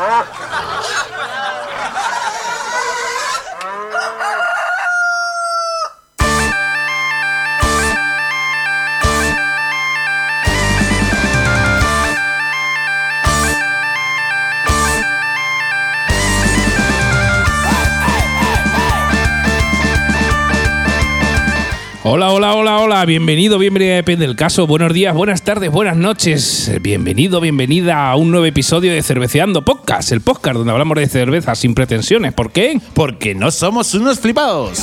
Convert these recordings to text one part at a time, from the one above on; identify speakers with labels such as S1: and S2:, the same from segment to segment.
S1: Ah! Hola, hola, hola, hola, bienvenido, bienvenida, depende del caso. Buenos días, buenas tardes, buenas noches. Bienvenido, bienvenida a un nuevo episodio de Cerveceando Podcast, el podcast donde hablamos de cerveza sin pretensiones. ¿Por qué?
S2: Porque no somos unos flipados.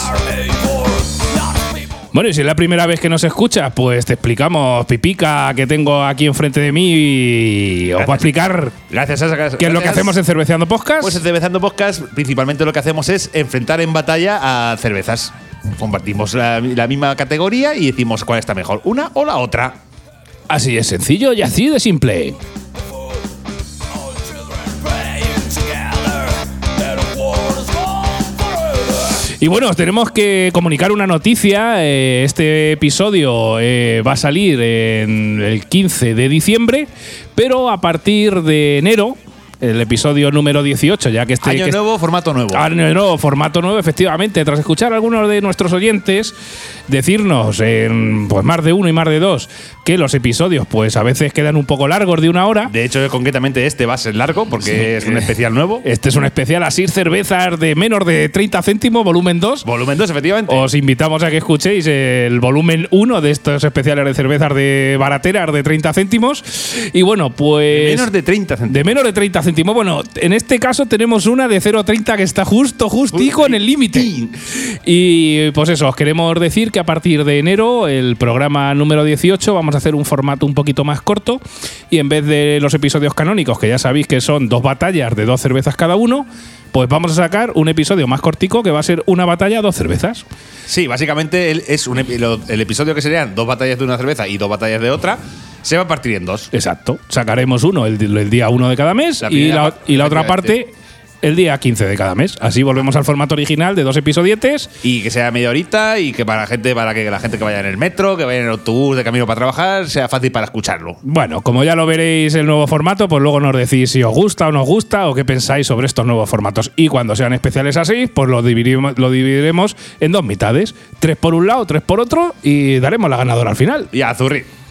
S1: Bueno, y si es la primera vez que nos escuchas, pues te explicamos, Pipica, que tengo aquí enfrente de mí, y os va a explicar
S2: Gracias a
S1: qué es lo que hacemos en Cerveceando Podcast.
S2: Pues en Cervezando Podcast, principalmente lo que hacemos es enfrentar en batalla a cervezas. Compartimos la, misma categoría y decimos cuál está mejor, una o la otra.
S1: Así es sencillo y así de simple. Y bueno, os tenemos que comunicar una noticia. Eh, Este episodio eh, va a salir en el 15 de diciembre, pero a partir de enero, el episodio número 18, ya que este
S2: Año
S1: que
S2: nuevo, formato nuevo.
S1: Año nuevo, formato nuevo, efectivamente. Tras escuchar a algunos de nuestros oyentes decirnos en pues más de uno y más de dos que los episodios pues a veces quedan un poco largos de una hora.
S2: De hecho, concretamente este va a ser largo porque es un especial nuevo.
S1: Este es un especial así cervezas de menos de 30 céntimos, volumen 2.
S2: Volumen 2, efectivamente.
S1: Os invitamos a que escuchéis el volumen 1 de estos especiales de cervezas de barateras de 30 céntimos. Y bueno, pues.
S2: Menos de 30 centavos.
S1: De menos de 30 Bueno, en este caso tenemos una de 0,30 que está justo, justico en el límite. Y pues eso, os queremos decir que a partir de enero, el programa número 18, vamos a hacer un formato un poquito más corto. Y en vez de los episodios canónicos, que ya sabéis que son dos batallas de dos cervezas cada uno, pues vamos a sacar un episodio más cortico que va a ser una batalla, dos cervezas.
S2: Sí, básicamente es un, el episodio que serían dos batallas de una cerveza y dos batallas de otra, se va a partir en dos.
S1: Exacto. Sacaremos uno el, el día 1 de cada mes
S2: La
S1: y, la,
S2: pa-
S1: y la otra parte el día 15 de cada mes. Así volvemos al formato original de dos episodietes.
S2: Y que sea media horita y que para la gente, para que la gente que vaya en el metro, que vaya en el autobús de camino para trabajar, sea fácil para escucharlo.
S1: Bueno, como ya lo veréis el nuevo formato, pues luego nos decís si os gusta o no os gusta o qué pensáis sobre estos nuevos formatos. Y cuando sean especiales así, pues lo dividiremos, lo dividiremos en dos mitades. Tres por un lado, tres por otro y daremos la ganadora al final.
S2: Y a zurrir.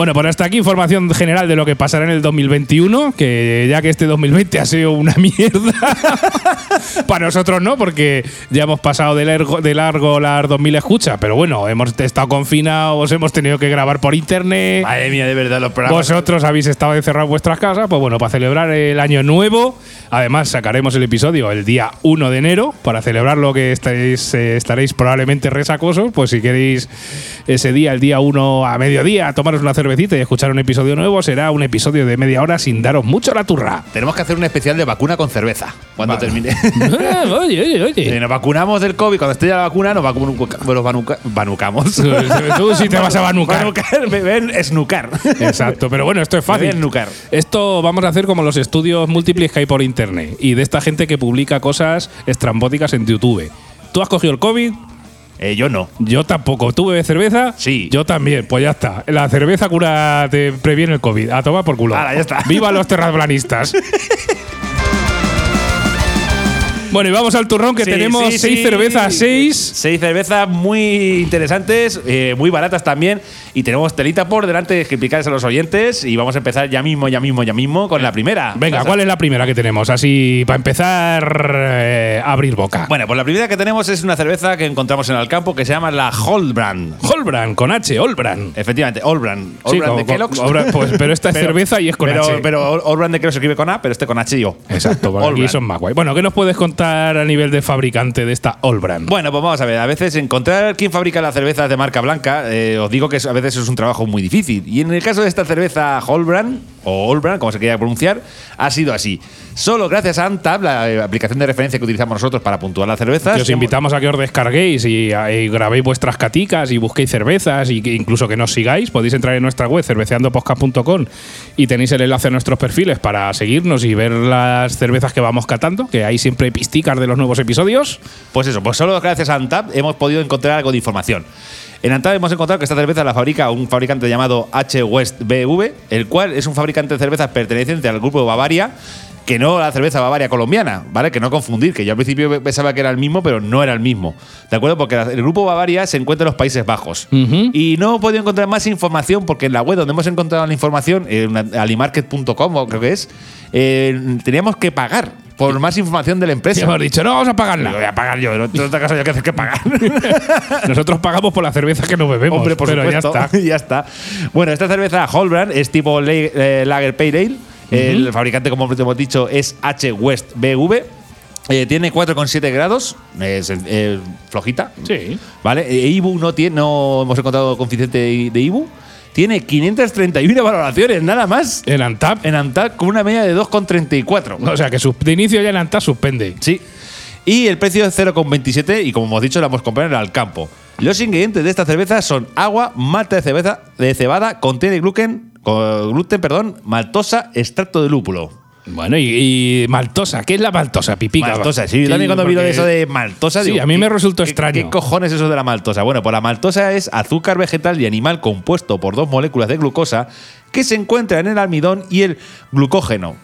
S1: Bueno, pues hasta aquí información general de lo que pasará en el 2021, que ya que este 2020 ha sido una mierda, para nosotros no, porque ya hemos pasado de largo, de largo las 2000 escuchas, pero bueno, hemos estado confinados, hemos tenido que grabar por internet,
S2: Madre mía, de verdad, los programas.
S1: vosotros habéis estado encerrados en vuestras casas, pues bueno, para celebrar el año nuevo, además sacaremos el episodio el día 1 de enero, para celebrar lo que estaréis, eh, estaréis probablemente resacosos, pues si queréis ese día, el día 1 a mediodía, tomaros una cervecita y escuchar un episodio nuevo, será un episodio de media hora sin daros mucho la turra.
S2: Tenemos que hacer un especial de vacuna con cerveza cuando
S1: Vale.
S2: termine.
S1: Oye, oye,
S2: Si
S1: oye.
S2: nos vacunamos del COVID, cuando esté ya la vacuna, nos vacu- nos vanuca- vanucamos.
S1: Tú sí te vas a vanucar.
S2: Vanucar, me ven esnucar.
S1: Exacto, pero bueno, esto es fácil. Esto vamos a hacer como los estudios múltiples que hay por internet y de esta gente que publica cosas estrambóticas en YouTube. ¿Tú has cogido el COVID?
S2: Eh, yo no.
S1: Yo tampoco. ¿Tú bebes cerveza?
S2: Sí.
S1: Yo también. Pues ya está. La cerveza cura te previene el COVID. A tomar por culo.
S2: Hala, ya está.
S1: ¡Viva los terraplanistas! bueno, y vamos al turrón que
S2: Sí,
S1: tenemos
S2: sí,
S1: seis
S2: sí.
S1: cervezas, seis.
S2: Seis cervezas muy interesantes, eh, muy baratas también. Y tenemos telita por delante de explicarles a los oyentes. Y vamos a empezar ya mismo, ya mismo, ya mismo con la primera.
S1: Venga,
S2: Pasa.
S1: ¿cuál es la primera que tenemos? Así, para empezar eh, a abrir boca.
S2: Bueno, pues la primera que tenemos es una cerveza que encontramos en el campo que se llama la Holbrand.
S1: Holbrand, con H, Holbrand.
S2: Efectivamente, Holbrand. Holbrand de Kellogg's.
S1: Holbrand, pues, pero esta es cerveza y es con
S2: pero,
S1: H.
S2: Pero Holbrand de Kellogg's se escribe con A, pero este con H y O.
S1: Exacto, porque aquí son más guay. Bueno, ¿qué nos puedes contar a nivel de fabricante de esta Holbrand?
S2: Bueno, pues vamos a ver. A veces encontrar quién fabrica las cervezas de marca blanca, eh, os digo que a veces es un trabajo muy difícil. Y en el caso de esta cerveza Holbrand, o Holbrand, como se quiera pronunciar, ha sido así. Solo gracias a Antab, la eh, aplicación de referencia que utilizamos nosotros para puntuar las cervezas.
S1: Que os invitamos a que os descarguéis y, y grabéis vuestras caticas y busquéis cervezas y que incluso que nos sigáis. Podéis entrar en nuestra web cerveceandopodcast.com y tenéis el enlace a nuestros perfiles para seguirnos y ver las cervezas que vamos catando, que hay siempre pisticas de los nuevos episodios.
S2: Pues eso, pues solo gracias a Antab hemos podido encontrar algo de información. En Antap hemos encontrado que esta cerveza la fabrica un fabricante llamado H West BV, el cual es un fabricante de cervezas perteneciente al grupo Bavaria, que no la cerveza Bavaria colombiana, ¿vale? Que no confundir, que yo al principio pensaba que era el mismo, pero no era el mismo. ¿De acuerdo? Porque el grupo Bavaria se encuentra en los Países Bajos. Y no he podido encontrar más información porque en la web donde hemos encontrado la información, en alimarket.com o creo que es, eh, teníamos que pagar por más información de la
S1: Y
S2: empresa.
S1: hemos dicho, no vamos a
S2: Digo, voy
S1: pagarla.
S2: a pagar yo, en otra casa yo que hacer que pagar.
S1: Nosotros pagamos por la cerveza que nos bebemos.
S2: Hombre, por
S1: pero
S2: supuesto.
S1: ya está.
S2: ya está. Bueno, esta cerveza Holbrand es tipo eh, Lager Pale Ale. El fabricante, como hemos dicho, es H West BV. Eh, tiene 4,7 grados, es eh, flojita.
S1: Sí.
S2: ¿Vale? Eh, Ibu no tiene, no hemos encontrado coeficiente de, Ibu. Tiene 531 valoraciones, nada más.
S1: En Antap.
S2: En Antap con una media de 2,34.
S1: O sea que de inicio ya en Antap suspende.
S2: Sí. Y el precio es 0,27 y como hemos dicho la hemos comprado en el campo. Los ingredientes de esta cerveza son agua, malta de cerveza de cebada, contiene gluten, con gluten, perdón, maltosa, extracto de lúpulo.
S1: Bueno, y, y maltosa. ¿Qué es la maltosa, pipica?
S2: Maltosa, sí. Yo también cuando
S1: porque-
S2: eso de maltosa.
S1: Sí,
S2: digo,
S1: a mí me
S2: ¿qué-
S1: resultó
S2: qué-
S1: extraño.
S2: ¿Qué cojones es eso de la maltosa? Bueno, pues la maltosa es azúcar vegetal y animal compuesto por dos moléculas de glucosa que se encuentran en el almidón y el glucógeno,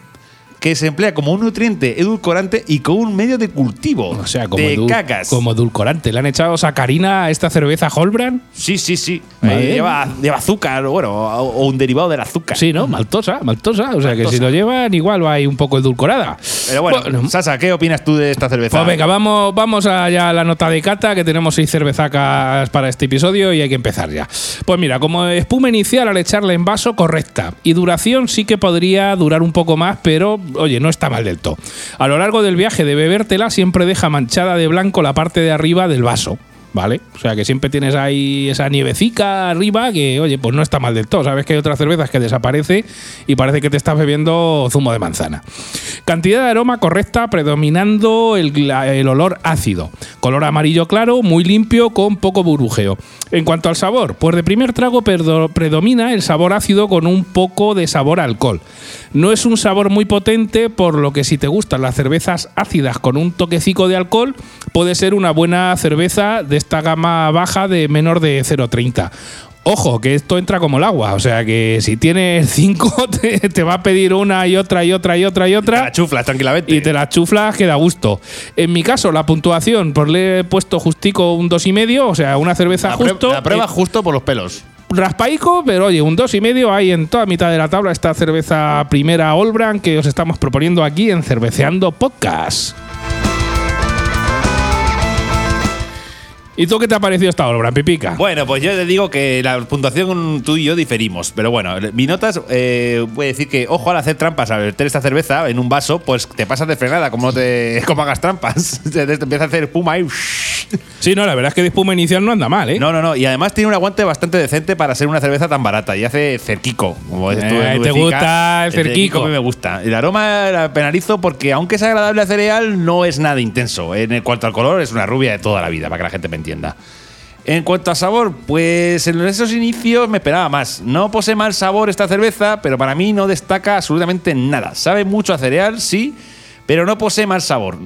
S2: que se emplea como un nutriente edulcorante y como un medio de cultivo
S1: O sea, como,
S2: de cacas.
S1: como edulcorante. ¿Le han echado sacarina a esta cerveza Holbrand?
S2: Sí, sí, sí. Eh, lleva, lleva azúcar, o bueno, o, un derivado del azúcar.
S1: Sí, ¿no? Maltosa, maltosa. O sea que si lo llevan, igual va ahí un poco edulcorada.
S2: Pero bueno, Sasa, ¿qué opinas tú de esta cerveza?
S1: Pues venga, vamos, vamos allá a la nota de cata, que tenemos seis cervezacas para este episodio y hay que empezar ya. Pues mira, como espuma inicial al echarla en vaso, correcta. Y duración sí que podría durar un poco más, pero oye, no está mal del todo. A lo largo del viaje de bebértela siempre deja manchada de blanco la parte de arriba del vaso. ¿Vale? O sea que siempre tienes ahí esa nievecica arriba que, oye, pues no está mal del todo. Sabes que hay otras cervezas que desaparece y parece que te estás bebiendo zumo de manzana. Cantidad de aroma correcta, predominando el, olor ácido. Color amarillo claro, muy limpio, con poco burbujeo. En cuanto al sabor, pues de primer trago predomina el sabor ácido con un poco de sabor a alcohol. No es un sabor muy potente, por lo que si te gustan las cervezas ácidas con un toquecico de alcohol, puede ser una buena cerveza de esta gama baja de menor de 0,30. Ojo, que esto entra como el agua, o sea que si tienes cinco, te, te va a pedir una y otra y otra y otra y
S2: Te
S1: otra.
S2: la chuflas tranquilamente.
S1: Y te la chuflas que da gusto. En mi caso, la puntuación, pues le he puesto justico un dos y medio, o sea, una cerveza
S2: la,
S1: justo.
S2: la prueba
S1: eh,
S2: justo por los pelos.
S1: raspaico, pero oye, un dos y medio hay en toda mitad de la tabla esta cerveza primera Olbran que os estamos proponiendo aquí en Cerveceando Podcast. ¿Y tú qué te ha parecido esta Olbran, Pipica?
S2: Bueno, pues yo te digo que la puntuación tú y yo diferimos. Pero bueno, mi notas, eh, voy a decir que, ojo al hacer trampas, al verter esta cerveza en un vaso, pues te pasas de frenada, como no te como hagas trampas. te, empieza a hacer espuma y.
S1: Sí, no, la verdad es que de espuma inicial no anda mal, ¿eh?
S2: No, no, no. Y además tiene un aguante bastante decente para ser una cerveza tan barata. Y hace cerquico. Como dices tú,
S1: Eh, te gusta el cerquico.
S2: A mí me gusta. El aroma la penalizo porque, aunque es agradable a cereal, no es nada intenso. En cuanto al color, es una rubia de toda la vida, para que la gente me entienda. En cuanto a sabor, pues en esos inicios me esperaba más. No posee mal sabor esta cerveza, pero para mí no destaca absolutamente nada. Sabe mucho a cereal, sí, pero no posee mal sabor.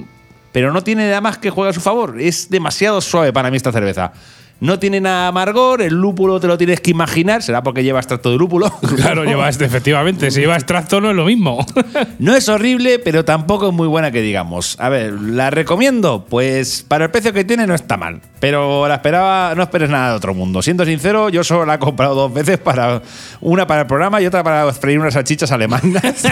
S2: Pero no tiene nada más que juega a su favor. Es demasiado suave para mí esta cerveza. No tiene nada de amargor, el lúpulo te lo tienes que imaginar, será porque lleva extracto de lúpulo.
S1: Claro, lleva este, efectivamente. Si lleva extracto no es lo mismo.
S2: No es horrible, pero tampoco es muy buena que digamos. A ver, ¿la recomiendo? Pues para el precio que tiene no está mal. Pero la esperaba, no esperes nada de otro mundo. Siendo sincero, yo solo la he comprado dos veces para una para el programa y otra para freír unas salchichas alemanas.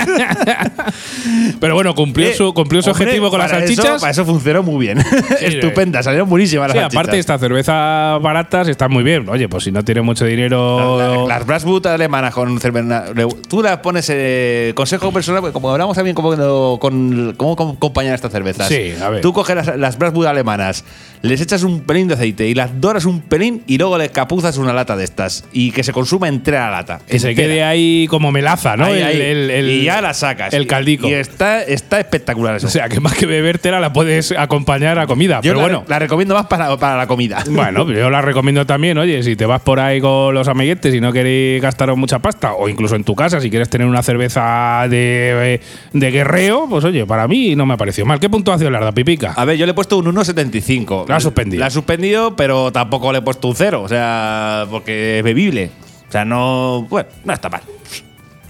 S1: Pero bueno, cumplió
S2: Eh,
S1: su, cumplió su
S2: hombre,
S1: objetivo con las
S2: para eso-
S1: salchichas.
S2: para eso funcionó muy bien. Estupenda, salieron buenísimas las
S1: Sí,
S2: salchichas.
S1: aparte estas cervezas baratas están muy bien. Oye, pues si no tienes mucho dinero.
S2: La- Las Brasboot alemanas con cerveza. Tú las pones, eh, consejo personal, porque como hablamos también como, con cómo com- acompañar estas cervezas.
S1: Sí, a ver.
S2: Tú coges las, las Brasboot alemanas, les echas un pelín de aceite y las doras un pelín y luego le capuzas una lata de estas y que se consuma entera la lata.
S1: que se quede ahí como melaza, ¿no?
S2: Ahí,
S1: El-
S2: ahí.
S1: el- el-
S2: y ya la sacas.
S1: El caldico.
S2: Y está, está espectacular eso.
S1: o sea, que más que bebértela la puedes acompañar a comida.
S2: Yo
S1: pero
S2: la,
S1: bueno.
S2: la recomiendo más para, para la comida.
S1: Bueno, yo la recomiendo también, oye, si te vas por ahí con los amiguetes y no queréis gastaros mucha pasta, o incluso en tu casa, si quieres tener una cerveza de, de guerreo, pues oye, para mí no me ha parecido mal. ¿Qué puntuación le has dado, Pipica?
S2: A ver, yo le he puesto un 1,75.
S1: La ha suspendido.
S2: La ha suspendido, pero tampoco le he puesto un cero. O sea, porque es bebible. O sea, no. Bueno, no está mal.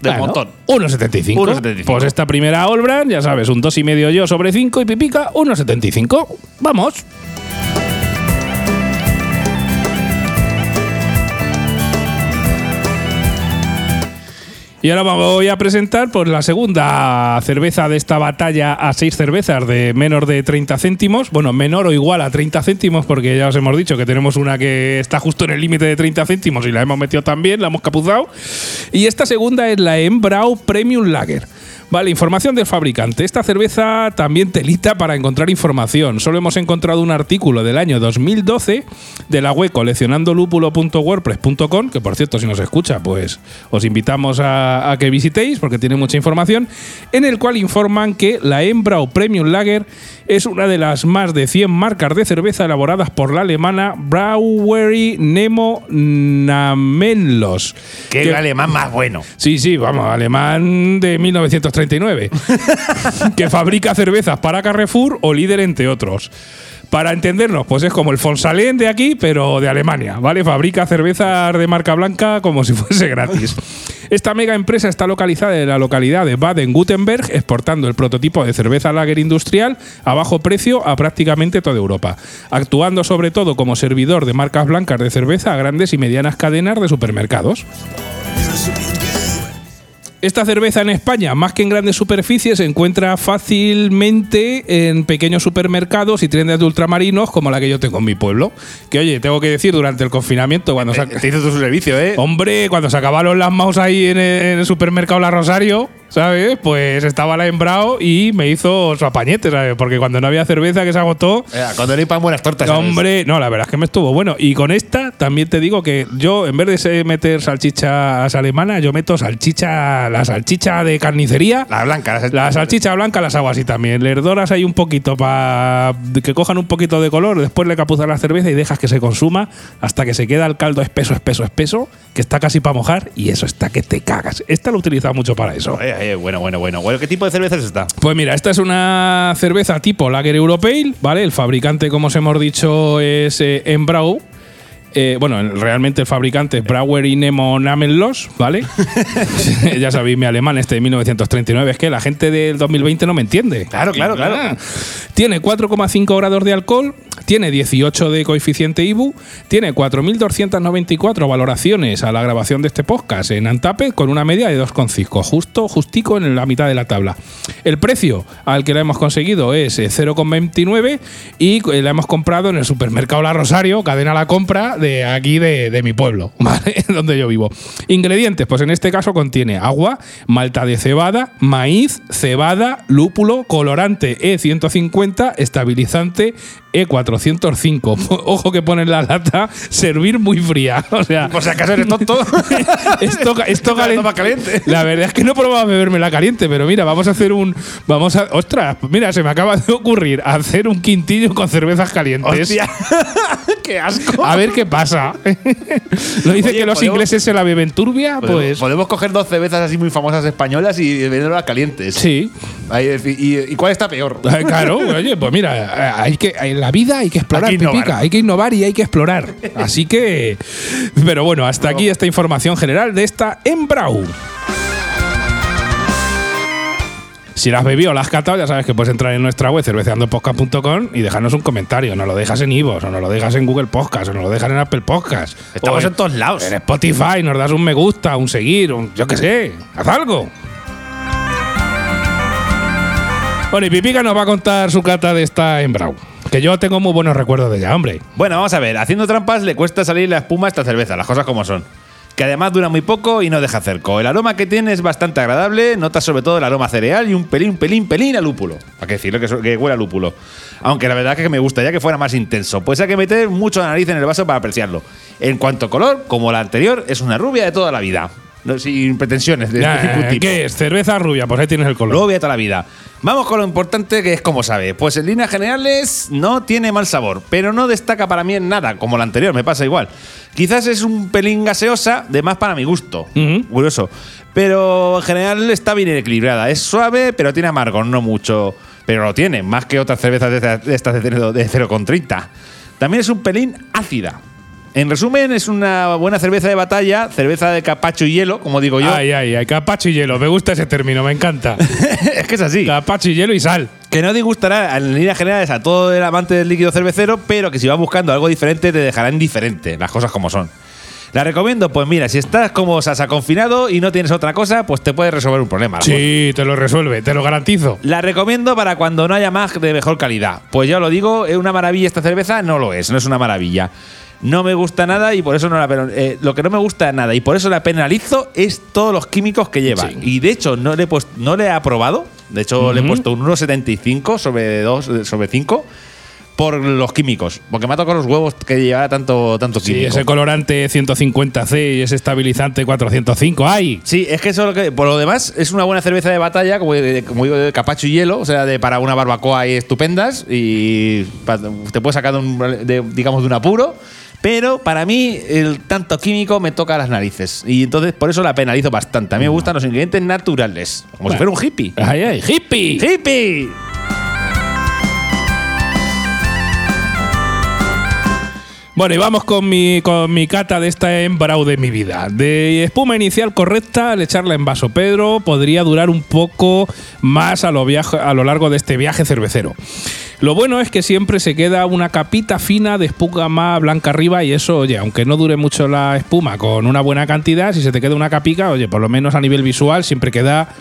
S2: Del
S1: Bueno,
S2: montón.
S1: 1,75.
S2: 1,75.
S1: Pues esta primera Allbrand, ya sabes, un 2,5 yo sobre 5 y Pipica, 1,75. Vamos. Y ahora voy a presentar pues, la segunda cerveza de esta batalla a seis cervezas de menos de 30 céntimos. Bueno, menor o igual a 30 céntimos, porque ya os hemos dicho que tenemos una que está justo en el límite de 30 céntimos y la hemos metido también, la hemos capuzado. Y esta segunda es la Embrau Premium Lager. Vale, información del fabricante. Esta cerveza también telita para encontrar información. Solo hemos encontrado un artículo del año 2012 de la web coleccionandolupulo.wordpress.com, que por cierto, si nos escucha, pues os invitamos a, a que visitéis porque tiene mucha información, en el cual informan que la Embrau Premium Lager es una de las más de 100 marcas de cerveza elaboradas por la alemana Brauerei Nemo Namenlos.
S2: Que el alemán más bueno.
S1: Sí, sí, vamos, alemán de 1939. que fabrica cervezas para Carrefour o líder entre otros. Para entendernos, pues es como el Fonsalén de aquí, pero de Alemania, ¿vale? Fabrica cervezas de marca blanca como si fuese gratis. Esta mega empresa está localizada en la localidad de Baden-Württemberg, exportando el prototipo de cerveza lager industrial a bajo precio a prácticamente toda Europa, actuando sobre todo como servidor de marcas blancas de cerveza a grandes y medianas cadenas de supermercados. Esta cerveza en España, más que en grandes superficies, se encuentra fácilmente en pequeños supermercados y tiendas de ultramarinos como la que yo tengo en mi pueblo. Que oye, tengo que decir, durante el confinamiento, cuando se,
S2: Eh, Te hizo tu servicio, ¿eh?
S1: Hombre, cuando se acabaron las mouse ahí en el, en el supermercado La Rosario, ¿sabes? Pues estaba la Embrao y me hizo su apañete, ¿sabes? Porque cuando no había cerveza que se agotó,
S2: Eh, Cuando no hay pan, buenas tortas. ¿sabes?
S1: Hombre, no, la verdad es que me estuvo bueno. Y con esta también te digo que yo, en vez de meter salchichas alemanas, yo meto salchicha, la salchicha de carnicería.
S2: La blanca. la-
S1: La salchicha blanca las hago así también. Les doras ahí un poquito para que cojan un poquito de color. Después le capuzas la cerveza y dejas que se consuma hasta que se queda el caldo espeso, espeso, espeso, que está casi para mojar y eso está que te cagas. Esta lo he utilizado mucho para eso.
S2: Eh, eh, bueno, bueno, bueno. ¿qué tipo de cerveza es esta?
S1: Pues mira, esta es una cerveza tipo Lager Europale, ¿vale? El fabricante, como os hemos dicho, es eh, Embrau. Eh, bueno, realmente el fabricante es Brauer y Nemo Namenlos, ¿vale? ya sabéis, mi alemán este de 1939. Es que la gente del 2020 no me entiende.
S2: Claro, claro, claro.
S1: Ah. Tiene 4,5 grados de alcohol, tiene 18 de coeficiente IBU, tiene 4.294 valoraciones a la grabación de este podcast en Antapet con una media de 2,5, justo, justico en la mitad de la tabla. El precio al que la hemos conseguido es eh, 0,29 y eh, la hemos comprado en el supermercado La Rosario, cadena La Compra de aquí de, de mi pueblo, ¿vale? Donde yo vivo. Ingredientes, pues en este caso contiene agua, malta de cebada, maíz, cebada, lúpulo, colorante E150, estabilizante E405. Ojo que pone en la lata, servir muy fría. O sea,
S2: Por si acaso eres tonto.
S1: esto, esto
S2: La
S1: calen-
S2: toma caliente.
S1: La verdad es que no probaba beberme la caliente, pero mira, vamos a hacer un. Vamos a. Ostras, mira, se me acaba de ocurrir hacer un quintillo con cervezas calientes.
S2: Hostia. ¡Qué asco!
S1: A ver qué pasa. Lo dice
S2: Oye,
S1: que los
S2: podemos-
S1: ingleses se la beben turbia,
S2: Podemos-
S1: pues.
S2: Podemos coger dos cervezas así muy famosas españolas y venderlas calientes.
S1: Sí.
S2: Ahí, y, y cuál está peor?
S1: Eh, Claro, oye, pues mira, hay que, en la vida hay que explorar,
S2: Hay que innovar.
S1: Pipica, hay que innovar y hay que explorar. Así que, pero bueno, hasta aquí esta información general de esta Embrau. Si la has bebido o la has catado, ya sabes que puedes entrar en nuestra web cerveceandopodcast.com y dejarnos un comentario. Nos lo dejas en Ivos, o nos lo dejas en Google Podcast, o nos lo dejas en Apple Podcast.
S2: Estamos
S1: o
S2: en todos lados.
S1: En Spotify, nos das un me gusta, un seguir, un, yo qué sé, haz algo. Bueno, y Pipica nos va a contar su cata de esta Embrau. Que yo tengo muy buenos recuerdos de ella, hombre.
S2: Bueno, vamos a ver. Haciendo trampas le cuesta salir la espuma a esta cerveza, las cosas como son. Que además dura muy poco y no deja cerco. El aroma que tiene es bastante agradable, notas sobre todo el aroma cereal y un pelín, pelín, pelín a lúpulo. Para que decirlo que, que huele a lúpulo. Aunque la verdad es que me gustaría que fuera más intenso, pues hay que meter mucho la nariz en el vaso para apreciarlo. En cuanto a color, como la anterior, es una rubia de toda la vida. Sin pretensiones de ningún
S1: eh,
S2: tipo.
S1: ¿Qué es? Cerveza rubia, pues ahí tienes el color.
S2: Rubia toda la vida. Vamos con lo importante que es como sabe. Pues en líneas generales no tiene mal sabor, pero no destaca para mí en nada, como la anterior, me pasa igual. Quizás es un pelín gaseosa, de más para mi gusto. Curioso. Pero en general está bien equilibrada. Es suave, pero tiene amargo, no mucho. pero lo tiene, más que otras cervezas de estas de, estas de 0 de 0,30. También es un pelín ácida. En resumen, es una buena cerveza de batalla, cerveza de capacho y hielo, como digo yo.
S1: Ay, ay, ay, capacho y hielo. Me gusta ese término, me encanta.
S2: es que es así.
S1: capacho y hielo y sal.
S2: Que no disgustará en líneas generales a todo el amante del líquido cervecero, pero que si vas buscando algo diferente te dejará indiferente, las cosas como son. ¿La recomiendo? Pues mira, si estás como Sasa confinado y no tienes otra cosa, pues te puede resolver un problema.
S1: Sí, te lo resuelve, te lo garantizo.
S2: La recomiendo para cuando no haya más de mejor calidad. Pues ya lo digo, ¿es una maravilla esta cerveza? No lo es, no es una maravilla. No me gusta nada y por eso no la eh, lo que no me gusta nada y por eso la penalizo es todos los químicos que lleva.
S1: Sí.
S2: Y de hecho no le he puesto, no le he aprobado. De hecho le he puesto un 1,75 sobre 2 sobre 5 por los químicos, porque me ha tocado los huevos que lleva tanto tanto
S1: Sí,
S2: químico.
S1: ese colorante 150C y ese estabilizante 405. ¡Ay!
S2: Sí, es que eso es lo que. Por lo demás, es una buena cerveza de batalla, como, como digo, de capacho y hielo, o sea, de, para una barbacoa ahí estupendas. Y te puedes sacar de, un, de, digamos, de un apuro. Pero para mí, el tanto químico me toca las narices. Y entonces, por eso la penalizo bastante. A mí me gustan los ingredientes naturales, como si fuera un hippie.
S1: ¡Ay, ay! ¡Hippie!
S2: ¡Hippie!
S1: Bueno, y vamos con mi, con mi cata de esta embrau de mi vida. De espuma inicial correcta, al echarla en vaso Pedro, podría durar un poco más a lo, viaje- a lo largo de este viaje cervecero. Lo bueno es que siempre se queda una capita fina de espuma blanca arriba y eso, oye, aunque no dure mucho la espuma con una buena cantidad, si se te queda una capica, oye, por lo menos a nivel visual siempre queda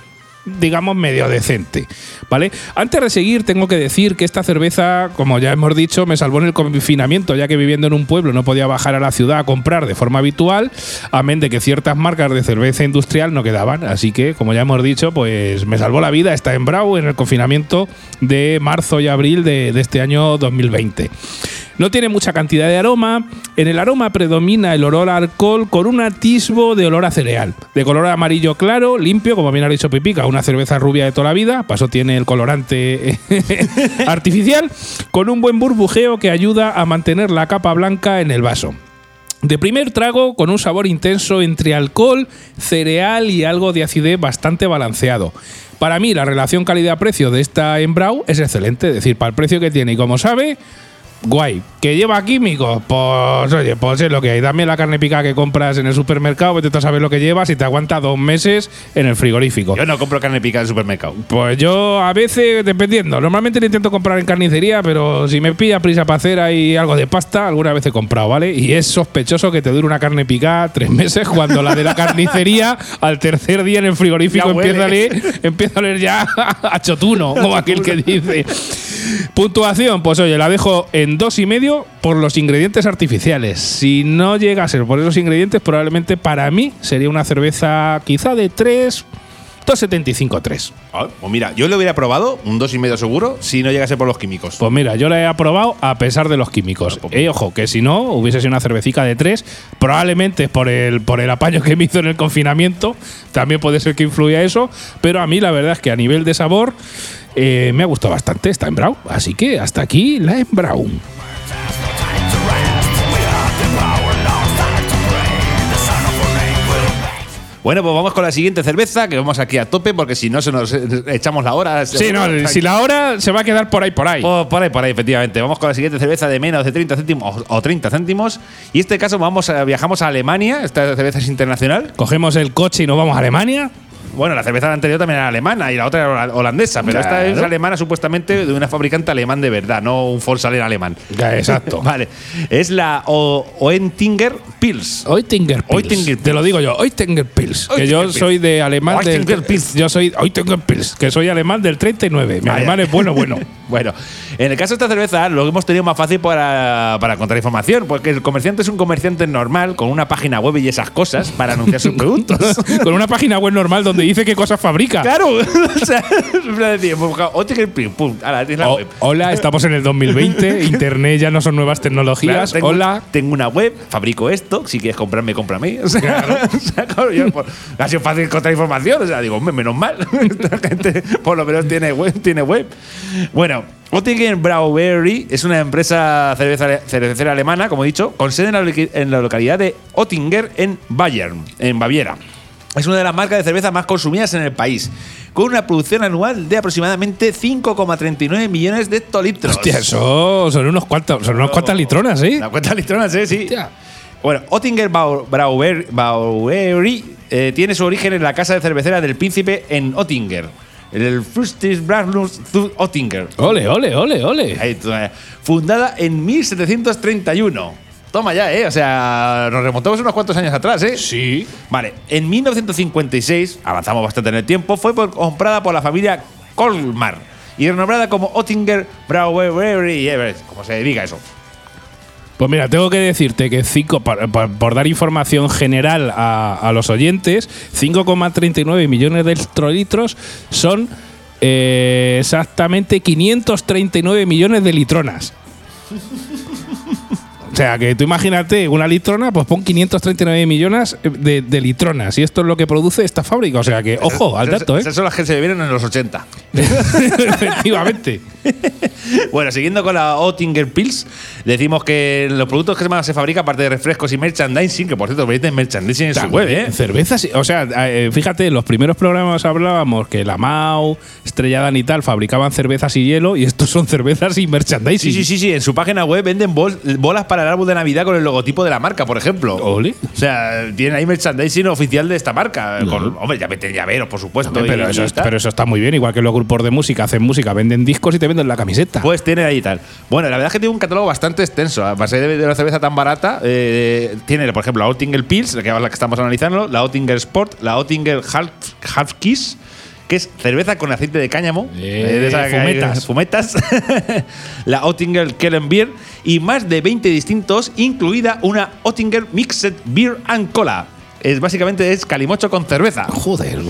S1: digamos, medio decente. ¿Vale? Antes de seguir, tengo que decir que esta cerveza, como ya hemos dicho, me salvó en el confinamiento, ya que viviendo en un pueblo no podía bajar a la ciudad a comprar de forma habitual, amén de que ciertas marcas de cerveza industrial no quedaban. Así que, como ya hemos dicho, pues me salvó la vida esta en Brau en el confinamiento de marzo y abril de, de este año 2020. No tiene mucha cantidad de aroma. En el aroma predomina el olor a alcohol con un atisbo de olor a cereal. De color amarillo claro, limpio, como bien ha dicho Pipica, una cerveza rubia de toda la vida. Paso tiene el colorante artificial, con un buen burbujeo que ayuda a mantener la capa blanca en el vaso. De primer trago, con un sabor intenso entre alcohol, cereal y algo de acidez bastante balanceado. Para mí, la relación calidad-precio de esta Embrau es excelente, es decir, para el precio que tiene y como sabe, guay. ¿Que lleva químicos? Pues oye, pues es lo que hay. Dame la carne picada que compras en el supermercado, vete a saber lo que llevas y te aguanta dos meses en el frigorífico.
S2: Yo no compro carne picada en el supermercado.
S1: Pues yo a veces, dependiendo, normalmente lo intento comprar en carnicería, pero si me pilla prisa para hacer ahí algo de pasta, alguna vez he comprado, ¿vale? Y es sospechoso que te dure una carne picada tres meses cuando la de la carnicería al tercer día en el frigorífico empieza a, leer, empieza a leer ya a chotuno, como aquel que dice. Puntuación, pues oye, la dejo en dos y medio por los ingredientes artificiales. Si no llega a ser por esos ingredientes, probablemente para mí sería una cerveza quizá de 3, 2,75 3.
S2: Ah, pues mira, yo lo hubiera probado, un 2,5 seguro, si no llegase por los químicos.
S1: Pues mira, yo la he aprobado a pesar de los químicos. Eh, ojo, que si no, hubiese sido una cervecica de 3, probablemente por el, por el apaño que me hizo en el confinamiento, también puede ser que influya eso, pero a mí la verdad es que a nivel de sabor eh, me ha gustado bastante esta Embrau. Así que hasta aquí la Embrau.
S2: Bueno, pues vamos con la siguiente cerveza, que vamos aquí a tope, porque si no se nos echamos la hora.
S1: Sí, no, si la hora se va a quedar por ahí, por ahí.
S2: Por, por ahí, por ahí, efectivamente. Vamos con la siguiente cerveza de menos de 30 céntimos o, o 30 céntimos. Y en este caso vamos a, viajamos a Alemania. Esta cerveza es internacional.
S1: Cogemos el coche y nos vamos a Alemania.
S2: Bueno, la cerveza anterior también era alemana y la otra era hola- holandesa, pero esta es alemana supuestamente de una fabricante alemán de verdad, no un Volkswagen alemán.
S1: Ya, exacto.
S2: vale. Es la o Oentinger Pils.
S1: Oettinger Pils.
S2: Oettinger
S1: Te lo digo yo, Oettinger Pils. Que yo
S2: Pils.
S1: soy de alemán del.
S2: Oettinger Pils.
S1: Yo soy Oettinger Pils, que soy alemán del 39. Mi
S2: Vaya.
S1: alemán es bueno, bueno.
S2: Bueno, en el caso de esta cerveza lo hemos tenido más fácil para, para encontrar información, porque el comerciante es un comerciante normal con una página web y esas cosas para anunciar sus productos.
S1: Con una página web normal donde dice qué cosas fabrica.
S2: claro, o sea, pues, Oettinger pum, la
S1: O-
S2: web.
S1: hola, estamos en el 2020. Internet ya no son nuevas
S2: Claro,
S1: tecnologías.
S2: tengo,
S1: hola.
S2: Tengo una web, fabrico esto. Si quieres comprarme, cómprame. O sea, o sea, claro, yo, por- ha sido fácil encontrar información. O sea, digo, hombre, menos mal. Esta gente por lo menos tiene web. Tiene web. Bueno, Ottingen Brauerei es una empresa cerveza- cervecera alemana, como he dicho, con sede en la, loqui- en la localidad de Ottinger, en Bayern, en Baviera. Es una de las marcas de cerveza más consumidas en el país, con una producción anual de aproximadamente 5,39 millones de hectolitros.
S1: Hostia, eso son unos cuantos, son unas cuantas litronas, ¿eh?
S2: La cuenta litronas, ¿eh? Sí.
S1: Hostia.
S2: Bueno, Ottinger Brau- Brauer- Brauery eh, tiene su origen en la casa de cervecera del príncipe en Ottinger. El Frustis Braunus zu Ottinger.
S1: Ole, ole, ole, ole.
S2: Ahí, fundada en 1731. Toma ya, ¿eh? O sea, nos remontamos unos cuantos años atrás, ¿eh?
S1: Sí.
S2: Vale, en 1956, avanzamos bastante en el tiempo, fue por- comprada por la familia Colmar y renombrada como Ottinger Brauery, como se diga eso.
S1: Pues mira, tengo que decirte que cinco, por, por- por dar información general a, a los oyentes, 5,39 millones de hectolitros son eh, exactamente 539 millones de litronas. O sea, que tú imagínate una litrona, pues pon 539 millones de, de litronas. Y esto es lo que produce esta fábrica. O sea que, ojo, al dato, ¿eh?
S2: Esas son las que se bebieron en los 80.
S1: Efectivamente.
S2: Bueno, siguiendo con la Ottinger Pils, decimos que los productos que más se fabrican, aparte de refrescos y merchandising, que por cierto, venden merchandising en su web, ¿eh?
S1: Cervezas, o sea, eh, fíjate, en los primeros programas hablábamos que la Mau, Estrella y tal fabricaban cervezas y hielo y estos son cervezas y merchandising.
S2: Sí, sí, sí, sí. En su página web venden bol- bolas para el árbol de Navidad con el logotipo de la marca, por ejemplo. O sea, tienen ahí merchandising oficial de esta marca. Con- hombre, ya meten llaveros, por supuesto.
S1: Hombre, pero,
S2: y-
S1: eso,
S2: y
S1: pero eso está muy bien, igual que los grupos de música hacen música, venden discos y te venden la camiseta.
S2: Pues tiene ahí tal. Bueno, la verdad es que tiene un catálogo bastante extenso. A base de, una cerveza tan barata, eh, tiene, por ejemplo, la Ottinger Pils, la que, la que estamos analizando, la Ottinger Sport, la Ottinger Half, Half Kiss, que es cerveza con aceite de cáñamo.
S1: Eh,
S2: de hay-
S1: fumetas.
S2: fumetas. la Ottinger Kellen Beer y más de 20 distintos, incluida una Ottinger Mixed Beer and Cola. Es, básicamente es calimocho con cerveza.
S1: Joder.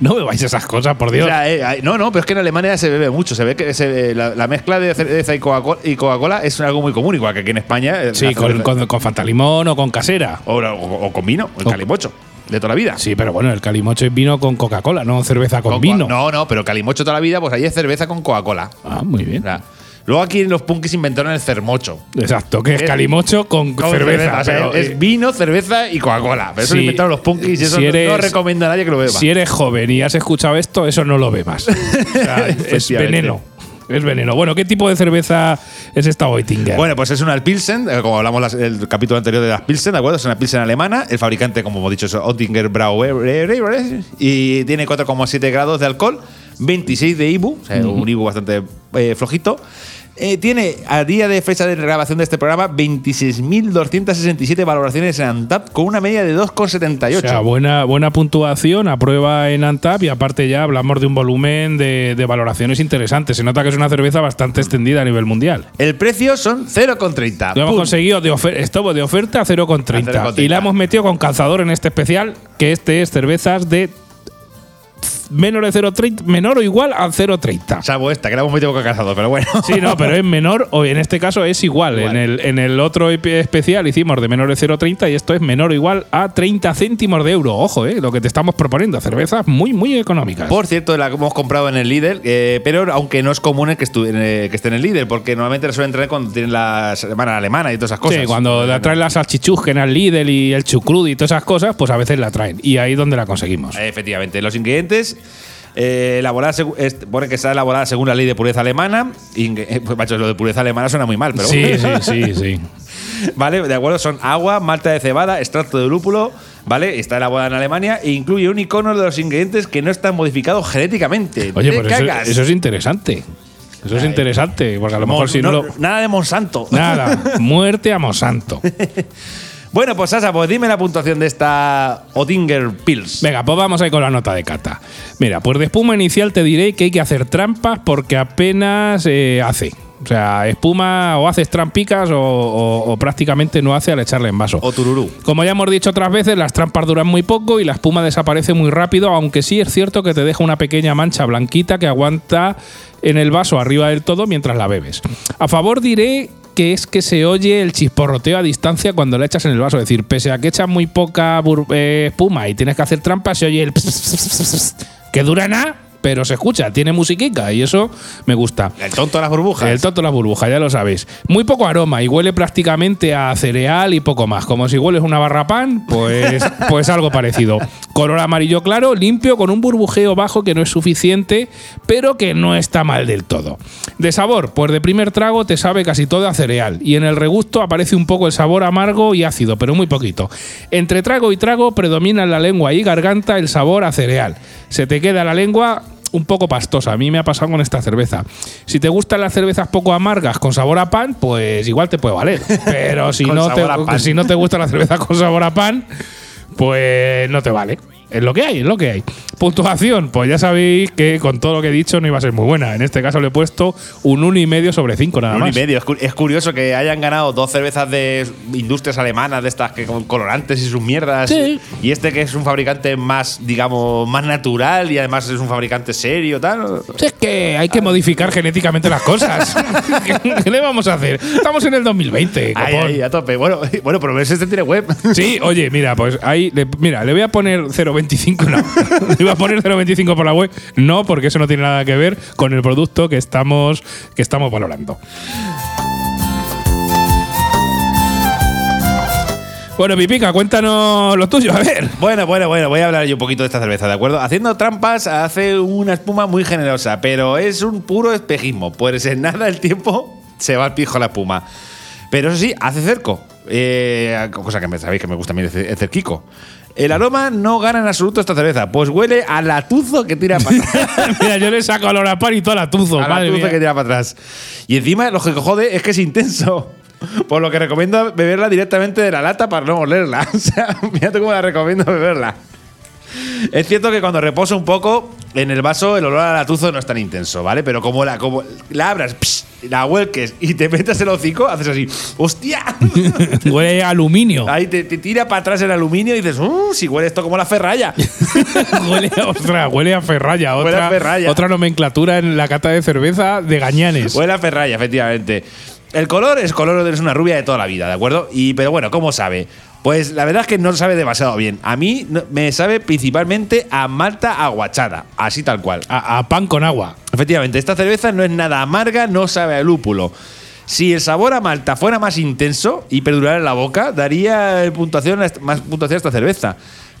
S1: No bebáis esas cosas, por Dios.
S2: O sea, eh, no, no, pero es que en Alemania se bebe mucho. Se ve que se- la, la mezcla de cerveza y Coca-Cola es algo muy común, igual que aquí en España. eh,
S1: sí, con, con, con Fanta Limón o con casera.
S2: o, o- o con vino, el
S1: O-
S2: calimocho, de toda la vida.
S1: Sí, pero bueno, el calimocho es vino con Coca-Cola, no cerveza con
S2: Con-
S1: vino.
S2: No, no, pero calimocho toda la vida, pues ahí es cerveza con Coca-Cola.
S1: Ah, muy
S2: O
S1: bien.
S2: sea, luego aquí los punkis inventaron el cermocho.
S1: Exacto, que es
S2: Es-
S1: calimocho con,
S2: Con
S1: cerveza.
S2: o sea,
S1: pero,
S2: es
S1: eh,
S2: vino, cerveza y Coca-Cola. Pero eso lo inventaron los punkis y eso
S1: si
S2: no- no,
S1: eres-
S2: recomienda a nadie que lo beba.
S1: Si eres joven y has escuchado esto, eso no lo bebas. O sea, es veneno. Es veneno. Bueno, ¿qué tipo de cerveza es esta Oettinger?
S2: Bueno, pues es una Pilsen, eh, como hablamos el capítulo anterior de las Pilsen, ¿de acuerdo? Es una Pilsen alemana. El fabricante, como hemos dicho, es Ottinger Brauerei y tiene 4,7 grados de alcohol, 26 de IBU, o sea, un IBU bastante eh, flojito. Eh, tiene, a día de fecha de grabación de este programa, 26.267 valoraciones en ANTAP con una media de 2,78.
S1: o sea, buena, buena puntuación, aprueba en Antap y aparte ya hablamos de un volumen de, de valoraciones interesantes. Se nota que es una cerveza bastante extendida a nivel mundial.
S2: el precio son 0,30.
S1: Lo hemos
S2: Pum.
S1: conseguido de, ofer- estuvo de oferta a 0,30
S2: A 0,30.
S1: y la hemos metido con calzador en este especial, que este es cervezas de menor de 0,30, menor o igual a 0,30.
S2: Salvo esta, que la hemos metido con calzado, pero bueno.
S1: Sí, no, pero es menor, o en este caso es igual.
S2: Igual.
S1: En, el, en el otro especial hicimos de menor de 0,30 y esto es menor o igual a 30 céntimos de euro. Ojo, eh, lo que te estamos proponiendo. Cervezas muy, muy económicas.
S2: Por cierto, la hemos comprado en el líder, eh, pero aunque no es común que, estu- eh, que esté en el líder, porque normalmente la suelen traer cuando tienen la semana alemana y todas esas cosas.
S1: Sí, cuando la traen las salchichusken al Lidl y el chucrud y todas esas cosas, pues a veces la traen. Y ahí es donde la conseguimos.
S2: Efectivamente, los ingredientes. Eh, elaborada es- pone que está elaborada según la ley de pureza alemana. Eh, pues, macho, lo de pureza alemana suena muy mal, pero
S1: sí,
S2: bueno.
S1: sí, sí, sí.
S2: Vale, de acuerdo, son agua, malta de cebada, extracto de lúpulo, ¿vale? Está elaborada en Alemania e incluye un icono de los ingredientes que no están modificados genéticamente.
S1: Oye,
S2: ¡Te
S1: pero eso, eso es interesante. Eso es interesante, porque a lo mejor
S2: Mon-
S1: si no,
S2: no-
S1: lo-
S2: Nada de Monsanto.
S1: Nada, muerte a Monsanto.
S2: Bueno, pues Sasa, pues dime la puntuación de esta Odinger Pills.
S1: Venga, pues vamos ahí con la nota de cata. Mira, pues de espuma inicial te diré que hay que hacer trampas porque apenas eh, hace. O sea, espuma o haces trampicas o, o- o prácticamente no hace al echarle en vaso.
S2: O tururú.
S1: Como ya hemos dicho otras veces, las trampas duran muy poco y la espuma desaparece muy rápido, aunque sí es cierto que te deja una pequeña mancha blanquita que aguanta en el vaso arriba del todo mientras la bebes. A favor diré que es que se oye el chisporroteo a distancia cuando la echas en el vaso. Es decir, pese a que echas muy poca eh, espuma y tienes que hacer trampas, se oye el... que dura nada pero se escucha, tiene musiquica y eso me gusta.
S2: El tonto de las burbujas.
S1: El tonto la burbuja, ya lo sabéis. Muy poco aroma y huele prácticamente a cereal y poco más. Como si hueles una barra pan, pues, pues algo parecido. Color amarillo claro, limpio, con un burbujeo bajo que no es suficiente, pero que no está mal del todo. De sabor, pues de primer trago te sabe casi todo a cereal y en el regusto aparece un poco el sabor amargo y ácido, pero muy poquito. Entre trago y trago predomina en la lengua y garganta el sabor a cereal. Se te queda la lengua un poco pastosa. A mí me ha pasado con esta cerveza. Si te gustan las cervezas poco amargas con sabor a pan, pues igual te puede valer. Pero si, no te, si no te gusta la cerveza con sabor a pan, pues no te vale. Es lo que hay, es lo que hay. Puntuación, pues ya sabéis que con todo lo que he dicho no iba a ser muy buena. En este caso le he puesto un 1,5 sobre 5 nada
S2: Un
S1: más.
S2: y medio. Es cu- Es curioso que hayan ganado dos cervezas de industrias alemanas, de estas que con colorantes y sus mierdas.
S1: Sí.
S2: Y este que es un fabricante más, digamos, más natural y además es un fabricante serio, tal.
S1: Es que hay que modificar genéticamente las cosas. ¿Qué, le vamos a hacer? Estamos en el 2020.
S2: Ahí,
S1: copón.
S2: ahí, a tope. Bueno, bueno, pero este tiene web.
S1: Sí, oye, mira, pues ahí, mira, le voy a poner 0.25, no. iba a poner 0.25 por la web, no, porque eso no tiene nada que ver con el producto que estamos, que estamos valorando. Bueno, Pipica, cuéntanos lo tuyo, a ver.
S2: Bueno, bueno, bueno, voy a hablar yo un poquito de esta cerveza, ¿de acuerdo? Haciendo trampas hace una espuma muy generosa, pero es un puro espejismo, pues en nada el tiempo se va al pijo la espuma. Pero eso sí, hace cerco, eh, cosa que me sabéis que me gusta a mí el cerquico. El aroma no gana en absoluto esta cerveza, pues huele a latuzo que tira para atrás.
S1: mira, yo le saco olor a pan y todo la tuzo,
S2: a
S1: madre
S2: latuzo
S1: mía.
S2: que tira para atrás. Y encima lo que jode es que es intenso. Por lo que recomiendo beberla directamente de la lata para no olerla. O sea, fíjate cómo la recomiendo beberla. Es cierto que cuando reposa un poco en el vaso el olor a latuzo no es tan intenso, ¿vale? Pero como la, como la abras, psh, la vuelques y te metas el hocico, haces así, ¡hostia!
S1: Huele a aluminio.
S2: Ahí te, te tira para atrás el aluminio y dices, ¡uh! Si huele esto como la ferralla.
S1: huele, a, huele a ferralla.
S2: Huele
S1: Otra,
S2: a ferralla.
S1: otra nomenclatura en la cata de cerveza de gañanes.
S2: Huele a ferralla, efectivamente. El color es color es una rubia de toda la vida, ¿de acuerdo? Y, pero bueno, ¿cómo sabe? Pues la verdad es que no sabe demasiado bien. A mí no- me sabe principalmente a malta aguachada, así tal cual.
S1: a, a pan con agua.
S2: Efectivamente, esta cerveza no es nada amarga, no sabe a lúpulo. Si el sabor a malta fuera más intenso y perdurara en la boca, daría eh, puntuación a más puntuación a esta cerveza.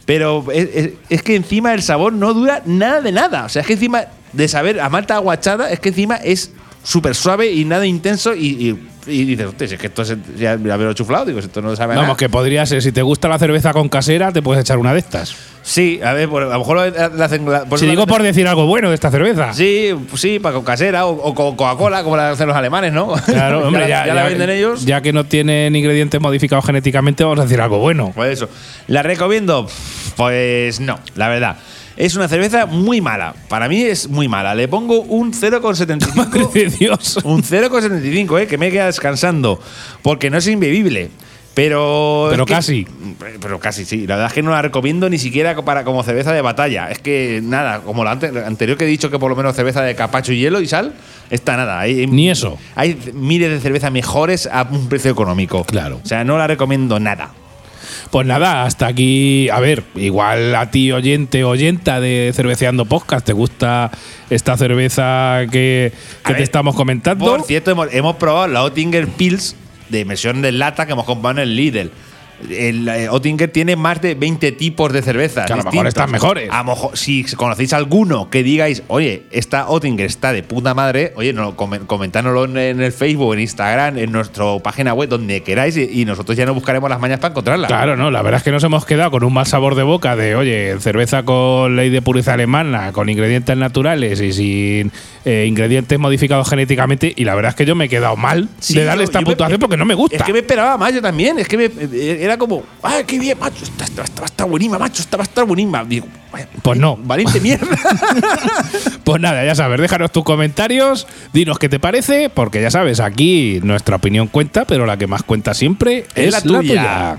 S2: Pero es, es- es que encima el sabor no dura nada de nada. O sea, es que encima de saber a malta aguachada, es que encima es súper suave y nada intenso. Y, y- y dices, "Hostia, si es que esto es, ya me lo chuflado, digo, si esto no sabe
S1: Vamos,
S2: nada.
S1: que podría ser, si te gusta la cerveza con casera, te puedes echar una de estas.
S2: Sí, a ver, por- a lo mejor la hacen. la-
S1: si
S2: la-
S1: digo por decir algo bueno de esta cerveza.
S2: Sí, sí, para con casera o, o con Coca-Cola, como la hacen los alemanes, ¿no?
S1: Claro, hombre, ya,
S2: ya la venden ellos.
S1: Ya que no tienen ingredientes modificados genéticamente, vamos a decir algo bueno.
S2: Pues eso. ¿La recomiendo? Pues no, la verdad. Es una cerveza muy mala. Para mí es muy mala. Le pongo un 0,75.
S1: Madre de Dios.
S2: un 0,75, ¿eh? Que me queda descansando. Porque no es inbebible. Pero.
S1: Pero
S2: es que-
S1: casi.
S2: Pero casi, sí. La verdad es que no la recomiendo ni siquiera para como cerveza de batalla. Es que nada, como la ante- la anterior que he dicho que por lo menos cerveza de capacho y hielo y sal, está nada. Hay,
S1: Ni eso.
S2: Hay miles de cervezas mejores a un precio económico.
S1: Claro.
S2: O sea, no la recomiendo nada.
S1: Pues nada, hasta aquí. A ver, igual a ti, oyente, oyenta de Cerveceando Podcast, ¿te gusta esta cerveza que, que te
S2: ver,
S1: estamos comentando?
S2: Por cierto, hemos, hemos probado la Oettinger Pils de versión de lata que hemos comprado en el Lidl. El eh, Oettinger tiene más de 20 tipos de cerveza.
S1: Que a lo mejor
S2: distintos.
S1: están mejores.
S2: A lo mejor, si conocéis alguno que digáis, oye, esta Oettinger está de puta madre, oye, no, comen- comentárnoslo en, en el Facebook, en Instagram, en nuestra página web, donde queráis, y, y nosotros ya nos buscaremos las mañas para encontrarla.
S1: Claro, no, la verdad es que nos hemos quedado con un mal sabor de boca de, oye, cerveza con ley de pureza alemana, con ingredientes naturales y sin eh, ingredientes modificados genéticamente. Y la verdad es que yo me he quedado mal
S2: Sí,
S1: de darle
S2: yo-
S1: esta
S2: yo me-
S1: puntuación porque no me gusta.
S2: Es que me esperaba más yo también. Es que me- eh, era como, ¡ay, qué bien, macho! Esta, esta- esta va a estar buenísima, macho, esta va a estar buenísima. Digo, vaya,
S1: Pues no.
S2: Valiente mierda.
S1: Pues nada, ya sabes, déjanos tus comentarios, dinos qué te parece, porque ya sabes, aquí nuestra opinión cuenta, pero la que más cuenta siempre es,
S2: la tuya.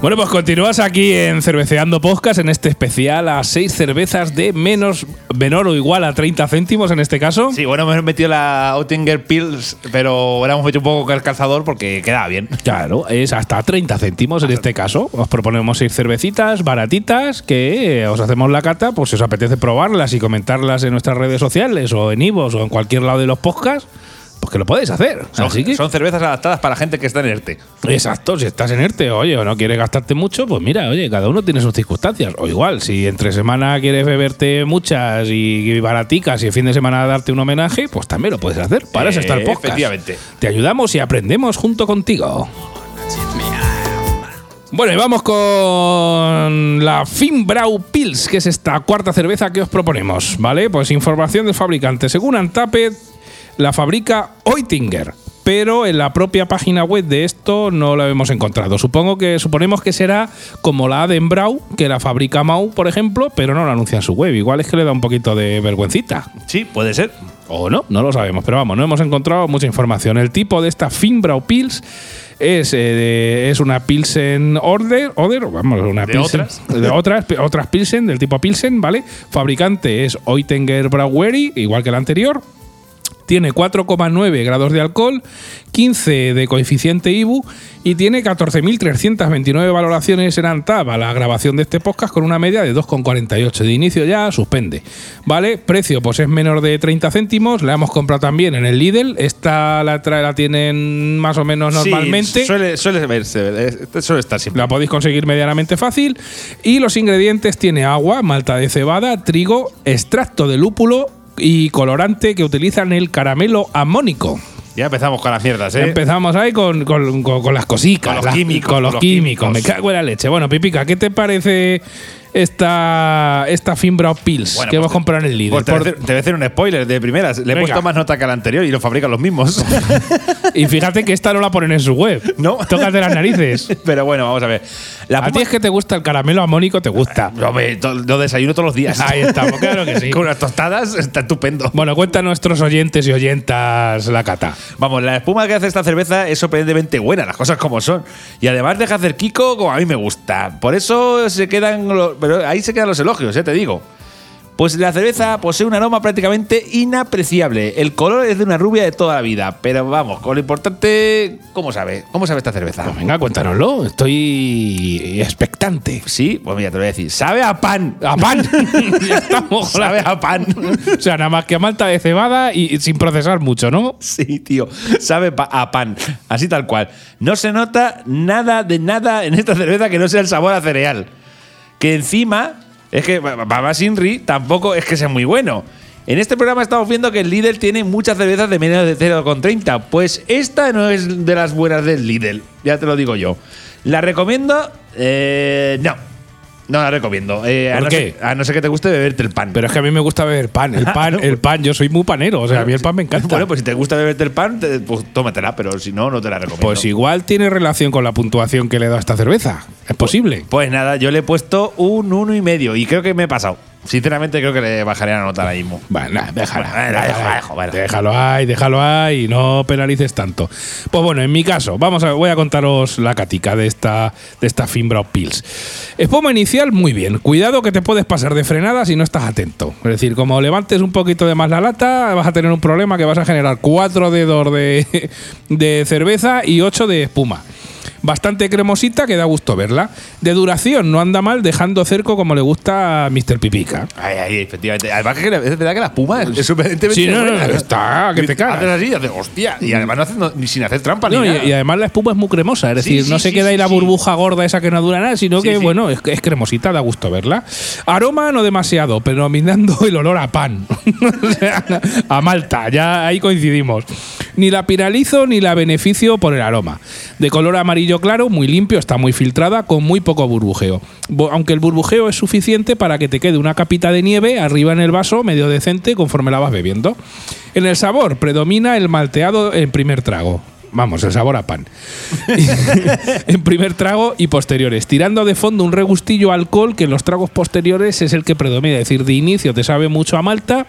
S1: Bueno, pues continúas aquí en Cerveceando Podcast en este especial a seis cervezas de menos, menor o igual a 30 céntimos en este caso.
S2: Sí, bueno, hemos metido la Oettinger Pills, pero hemos metido un poco el calzador porque quedaba bien.
S1: Claro, es hasta 30 céntimos en este caso. Os proponemos seis cervecitas baratitas que os hacemos la cata, pues si os apetece probarlas y comentarlas en nuestras redes sociales o en Ivos o en cualquier lado de los podcasts, pues que lo podéis hacer.
S2: Son,
S1: Así que,
S2: son cervezas adaptadas para gente que está en ERTE.
S1: Exacto, si estás en ERTE, oye, o no quieres gastarte mucho, pues mira, oye, cada uno tiene sus circunstancias. O igual, si entre semana quieres beberte muchas y baraticas y el fin de semana darte un homenaje, pues también lo puedes hacer. Para eso está el podcast.
S2: efectivamente.
S1: Te ayudamos y aprendemos junto contigo. Bueno, y vamos con la Finbrau Pils, que es esta cuarta cerveza que os proponemos, ¿vale? Pues información del fabricante. Según Antapet, la fabrica Oettinger, pero en la propia página web de esto no lo hemos encontrado. Supongo que suponemos que será como la Adenbrau, que la fabrica Mau, por ejemplo, pero no la anuncia en su web. Igual es que le da un poquito de vergüencita.
S2: Sí, puede ser.
S1: O no, no lo sabemos, pero vamos, no hemos encontrado mucha información. El tipo de esta Finbrau Pils es, eh, es una Pilsen Order, Oder, vamos, una
S2: De
S1: Pilsen-
S2: otras.
S1: de otras, otras Pilsen del tipo Pilsen, ¿vale? Fabricante es Oettinger Brauery, igual que el anterior. Tiene 4,9 grados de alcohol, 15 de coeficiente IBU y tiene 14.329 valoraciones en Antap a la grabación de este podcast con una media de 2,48. De inicio ya suspende. ¿Vale? Precio pues es menor de 30 céntimos. La hemos comprado también en el Lidl. Esta la, la tienen más o menos normalmente.
S2: Sí, suele, suele verse, suele estar siempre.
S1: La podéis conseguir medianamente fácil. Y los ingredientes tiene agua, malta de cebada, trigo, extracto de lúpulo y colorante que utilizan el caramelo amónico.
S2: Ya empezamos con las mierdas, ¿eh?
S1: Empezamos ahí con, con- con- con las cositas.
S2: Con los
S1: las-
S2: químicos,
S1: Con los
S2: con los
S1: químicos.
S2: químicos.
S1: Me cago en la leche. Bueno, Pipica, ¿qué te parece esta, esta Finbrau Pils
S2: Bueno,
S1: que
S2: pues
S1: hemos comprado en el Lidl?
S2: Pues te, voy a
S1: Por-
S2: hacer, te voy a hacer un spoiler de primeras. Le he
S1: Venga.
S2: puesto más nota que al anterior y lo fabrican los mismos.
S1: y fíjate que esta no la ponen en su web.
S2: No.
S1: Tócate las narices.
S2: Pero bueno, vamos a ver. La
S1: A ti
S2: puma-
S1: es que te gusta el caramelo amónico, te gusta.
S2: Hombre, to- lo desayuno todos los días.
S1: Ahí estamos, claro que sí.
S2: Con unas tostadas está estupendo.
S1: Bueno, cuenta a nuestros oyentes y oyentas la cata.
S2: Vamos, la espuma que hace esta cerveza es sorprendentemente buena, las cosas como son. Y además deja hacer Kiko como a mí me gusta. Por eso se quedan los, pero ahí se quedan los elogios, ya te digo. Pues la cerveza posee un aroma prácticamente inapreciable. El color es de una rubia de toda la vida. Pero vamos, con lo importante, ¿cómo sabe? ¿Cómo sabe esta cerveza?
S1: Pues venga, cuéntanoslo. Estoy expectante.
S2: Sí, pues mira, te lo voy a decir. Sabe a pan.
S1: A pan. ya estamos.
S2: Sabe a pan.
S1: O sea, nada más que a malta de cebada y, y sin procesar mucho, ¿no?
S2: Sí, tío. Sabe pa- a pan. Así tal cual. No se nota nada de nada en esta cerveza que no sea el sabor a cereal. Que encima, es que Baba Sinri tampoco es que sea muy bueno. En este programa estamos viendo que el Lidl tiene muchas cervezas de menos de 0,30. Pues esta no es de las buenas del Lidl. Ya te lo digo yo. ¿La recomiendo? Eh, no. No la recomiendo. Eh, a,
S1: ¿Por
S2: no
S1: qué?
S2: ser, a no ser que te guste beberte el pan.
S1: Pero es que a mí me gusta beber pan. El pan, el pan, yo soy muy panero. O sea, a mí el pan me encanta.
S2: Bueno, pues si te gusta beberte el pan, te- pues tómatela, pero si no, no te la recomiendo.
S1: Pues igual tiene relación con la puntuación que le he dado a esta cerveza. Es posible.
S2: Pues nada, yo le he puesto un uno y medio y creo que me he pasado. Sinceramente creo que le bajaré la nota ahora mismo.
S1: Bueno, nada, déjala.
S2: Bueno,
S1: déjala,
S2: dejo, bueno.
S1: Déjalo ahí, déjalo ahí y no penalices tanto. Pues bueno, en mi caso, vamos a, voy a contaros la catica de esta, de esta Finbrau Pills. Espuma inicial, muy bien. Cuidado que te puedes pasar de frenada si no estás atento. Es decir, como levantes un poquito de más la lata, vas a tener un problema que vas a generar cuatro dedos de, de cerveza y ocho de espuma. Bastante cremosita que da gusto verla. De duración no anda mal, dejando cerco como le gusta a Mr. Pipica.
S2: Ay, ay, efectivamente. Además, que es verdad que la espuma es sorprendentemente
S1: Sí, no, no,
S2: buena.
S1: está, que te cagas.
S2: Haces así y haces, hostia. Y además no haces no- ni sin hacer trampa
S1: No,
S2: ni
S1: y,
S2: nada.
S1: y además la espuma es muy cremosa, es
S2: Sí,
S1: decir,
S2: sí,
S1: no se
S2: sí,
S1: queda ahí la
S2: sí.
S1: burbuja gorda esa que no dura nada, sino
S2: Sí,
S1: que,
S2: sí.
S1: bueno, es, es cremosita, da gusto verla. Aroma no demasiado, pero dominando el olor a pan. o sea, a malta, ya ahí coincidimos. Ni la piralizo ni la beneficio por el aroma. De color amarillo claro, muy limpio, está muy filtrada, con muy poco burbujeo. Aunque el burbujeo es suficiente para que te quede una capita de nieve arriba en el vaso, medio decente, conforme la vas bebiendo. En el sabor predomina el malteado en primer trago. Vamos, el sabor a pan. en primer trago y posteriores. Tirando de fondo un regustillo alcohol que en los tragos posteriores es el que predomina. Es decir, de inicio te sabe mucho a malta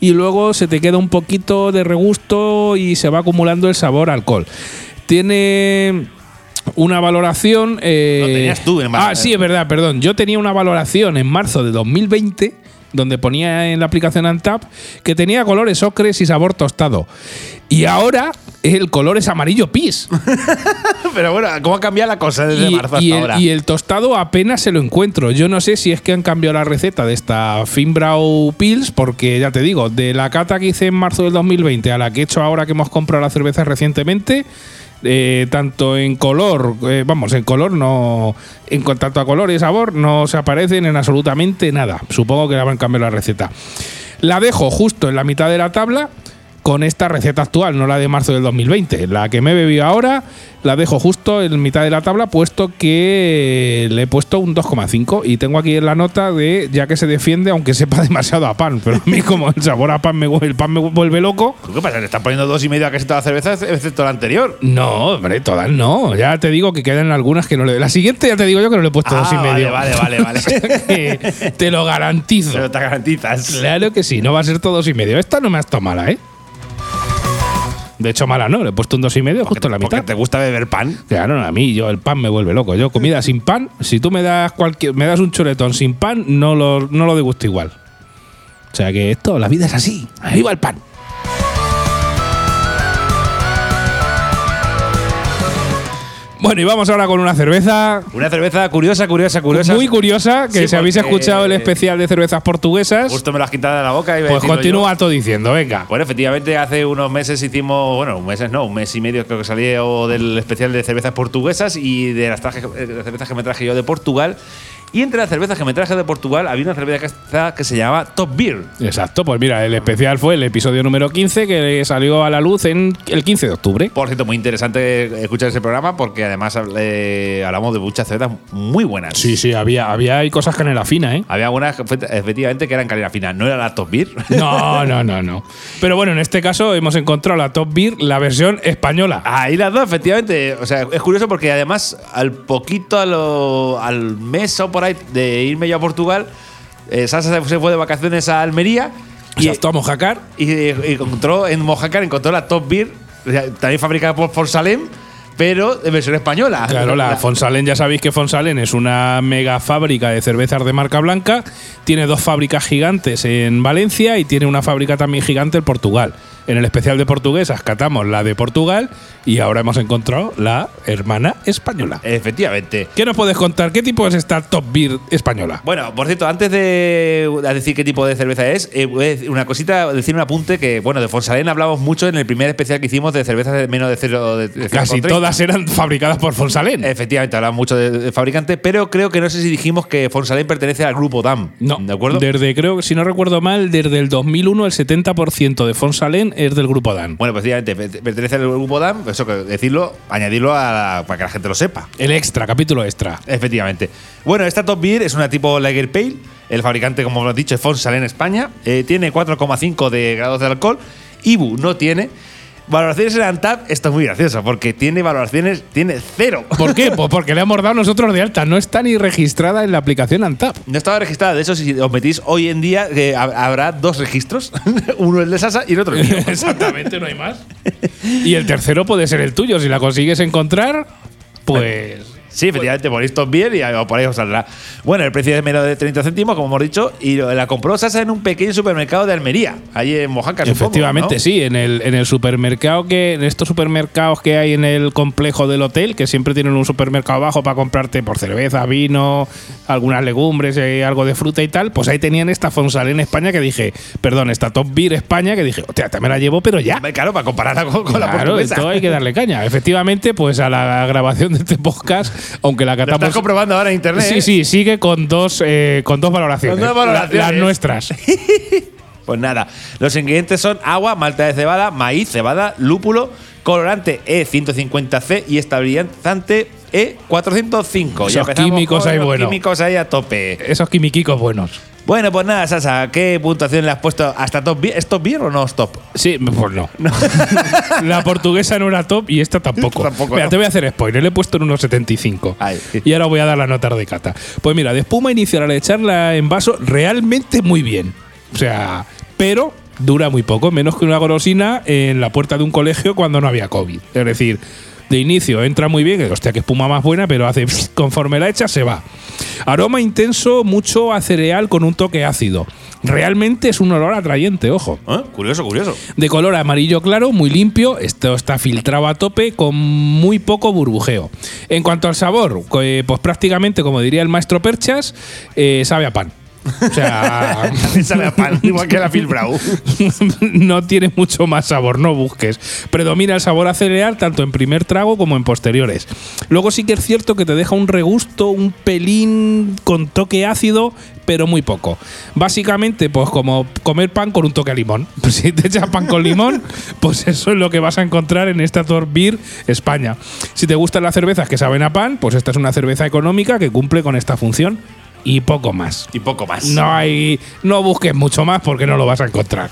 S1: y luego se te queda un poquito de regusto y se va acumulando el sabor a alcohol. Tiene una valoración. eh,
S2: Lo tenías tú en marzo.
S1: Ah, sí, es verdad, perdón. Yo tenía una valoración en marzo de 2020 donde ponía en la aplicación Antap que tenía colores ocres y sabor tostado. Y ahora el color es amarillo pis.
S2: Pero bueno, ¿cómo ha cambiado la cosa desde
S1: y,
S2: marzo hasta
S1: y el,
S2: ahora?
S1: y el tostado apenas se lo encuentro. Yo no sé si es que han cambiado la receta de esta Finbrau Pills, porque ya te digo, de la cata que hice en marzo del 2020 a la que he hecho ahora que hemos comprado la cerveza recientemente, eh, tanto en color, eh, vamos, en color no. En cu- tanto a color y sabor no se aparecen en absolutamente nada. Supongo que le habrán cambiado la receta. La dejo justo en la mitad de la tabla con esta receta actual, no la de marzo del 2020. La que me he bebido ahora la dejo justo en mitad de la tabla, puesto que le he puesto un 2,5 y tengo aquí en la nota de ya que se defiende, aunque sepa demasiado a pan. Pero a mí, como el sabor a pan me, vuelve- el pan me vuelve loco.
S2: ¿Qué pasa? ¿Le están poniendo dos y medio a la cerveza, excepto la anterior?
S1: No, hombre, todas no. Ya te digo que quedan algunas que no le. La siguiente ya te digo yo que no le he puesto
S2: Ah,
S1: dos y
S2: vale,
S1: medio.
S2: vale, vale, vale.
S1: Que te lo garantizo.
S2: Pero te garantizas.
S1: Claro que sí, no va a ser todo dos y medio. Esta no me ha estado mala, ¿eh? De hecho, mala no, le he puesto un dos y medio justo en la
S2: Porque
S1: mitad.
S2: te gusta beber pan.
S1: Claro, a mí yo el pan me vuelve loco. Yo comida sin pan, si tú me das cualquier, me das un chuletón sin pan, no lo, no lo degusto igual. O sea que esto, la vida es así. ¡Viva el pan! Bueno, y vamos ahora con una cerveza
S2: Una cerveza curiosa, curiosa, curiosa.
S1: muy curiosa, que
S2: Sí,
S1: si habéis escuchado el especial de cervezas portuguesas,
S2: Justo me lo has quitado de la boca. a
S1: pues continúa todo diciendo, venga.
S2: Bueno, efectivamente, hace unos meses hicimos, bueno, meses no, un mes y medio creo que salió del especial de cervezas portuguesas y de las, traje- de las cervezas que me traje yo de Portugal. Y entre las cervezas que me traje de Portugal había una cerveza que se llama Top Beer.
S1: Exacto, pues mira, el especial fue el episodio número 15 que salió a la luz en el 15 de octubre.
S2: Por cierto, muy interesante escuchar ese programa porque además eh, hablamos de muchas cervezas muy buenas.
S1: Sí, sí, había, había hay cosas canela fina, ¿eh?
S2: Había algunas efectivamente que eran calidad fina. No era la Top Beer.
S1: No, no, no, no. Pero bueno, en este caso hemos encontrado la Top Beer, la versión española.
S2: Ahí las dos, efectivamente. O sea, es curioso porque además, al poquito, a lo- al mes o por ahí de irme yo a Portugal, eh, Sasa se- fue de vacaciones a Almería y,
S1: a Mojacar.
S2: y, eh, encontró en Mojácar encontró la Top Beer, también fabricada por Forsalem, pero de versión española.
S1: Claro, la Fonsalén, ya sabéis que Fonsalén es una mega fábrica de cervezas de marca blanca. Tiene dos fábricas gigantes en Valencia y tiene una fábrica también gigante en Portugal. En el especial de portuguesas catamos la de Portugal y ahora hemos encontrado la hermana española.
S2: Efectivamente.
S1: ¿Qué nos puedes contar? ¿Qué tipo es esta Top Beer española?
S2: Bueno, por cierto, antes de decir qué tipo de cerveza es, eh, voy a decir una cosita, decir un apunte que, bueno, de Fonsalén hablamos mucho en el primer especial que hicimos de cervezas de menos de cero. De, de
S1: Casi
S2: 0,30.
S1: todas eran fabricadas por Fonsalén.
S2: Efectivamente, hablamos mucho de, de fabricante, pero creo que no sé si dijimos que Fonsalén pertenece al grupo DAM.
S1: No,
S2: ¿De acuerdo?
S1: Desde, creo si no recuerdo mal, desde el 2001 el 70% de Fonsalén es del grupo Dan.
S2: bueno, pues efectivamente, per- pertenece al grupo DAM, eso que decirlo, añadirlo a la- para que la gente lo sepa.
S1: El extra, capítulo extra.
S2: Efectivamente. Bueno, esta Top Beer es una tipo Lager Pale. El fabricante, como hemos dicho, es Fonsalén España. Eh, tiene 4,5 de grados de alcohol. Ibu no tiene. Valoraciones en Antap, esto es muy gracioso, porque tiene valoraciones, tiene cero.
S1: ¿Por qué? Pues porque le hemos dado nosotros de alta. No está ni registrada en la aplicación Antap.
S2: No estaba registrada. De hecho, si os metís hoy en día, eh, hab- habrá dos registros. Uno el de Sasa y el otro el mío.
S1: Exactamente, no hay más. Y el tercero puede ser el tuyo. Si la consigues encontrar, pues.
S2: Sí, efectivamente, ponéis Top Beer y por ahí os saldrá. Bueno, el precio es menos de 30 céntimos, como hemos dicho, y la compró Sasa en un pequeño supermercado de Almería, ahí en Mojaca. supongo,
S1: Efectivamente,
S2: ¿no?
S1: sí, en el, en el supermercado que, en estos supermercados que hay en el complejo del hotel, que siempre tienen un supermercado abajo para comprarte por cerveza, vino, algunas legumbres, eh, algo de fruta y tal, pues ahí tenían esta Fonsalén España que dije, perdón, esta Top Beer España que dije, hostia, me la llevo, pero ya.
S2: Claro, para compararla con, con la
S1: Claro,
S2: portuguesa.
S1: esto hay que darle caña. Efectivamente, pues a la grabación de este podcast, aunque la
S2: Lo estás
S1: catamos.
S2: comprobando ahora en internet.
S1: Sí,
S2: ¿eh?
S1: sí, sigue con dos, eh, con dos valoraciones.
S2: Con dos valoraciones.
S1: La- las nuestras.
S2: Pues nada, los ingredientes son agua, malta de cebada, maíz, cebada, lúpulo, colorante E150C y estabilizante E405.
S1: Esos químicos ahí,
S2: los
S1: bueno.
S2: químicos ahí a tope.
S1: Esos quimiquicos buenos.
S2: Bueno, pues nada, Sasa, ¿qué puntuación le has puesto hasta top beer? ¿Es top beer o no es top?
S1: Sí, pues no. la portuguesa no era top y esta tampoco.
S2: Tampoco,
S1: mira,
S2: no.
S1: te voy a hacer spoiler. Le he puesto en unos 75.
S2: Ay.
S1: Y ahora voy a dar la nota de cata. Pues mira, de espuma inicial al echarla en vaso, realmente muy bien. O sea, pero dura muy poco, menos que una golosina en la puerta de un colegio cuando no había COVID. Es decir, de inicio entra muy bien, que hostia, que espuma más buena, pero hace conforme la echa se va. Aroma intenso, mucho a cereal con un toque ácido. Realmente es un olor atrayente, ojo.
S2: ¿Eh? Curioso, curioso.
S1: De color amarillo claro, muy limpio. Esto está filtrado a tope con muy poco burbujeo. En cuanto al sabor, eh, pues prácticamente, como diría el maestro Perchas, eh, sabe a pan. O sea,
S2: Sabe a pan, igual que la Brown.
S1: no tiene mucho más sabor, no busques. Predomina el sabor a cereal tanto en primer trago como en posteriores. Luego sí que es cierto que te deja un regusto, un pelín con toque ácido, pero muy poco. Básicamente, pues como comer pan con un toque a limón. Pues si te echas pan con limón, pues eso es lo que vas a encontrar en esta Beer España. Si te gustan las cervezas que saben a pan, pues esta es una cerveza económica que cumple con esta función y poco más.
S2: Y poco más.
S1: No hay. No busques mucho más porque no lo vas a encontrar.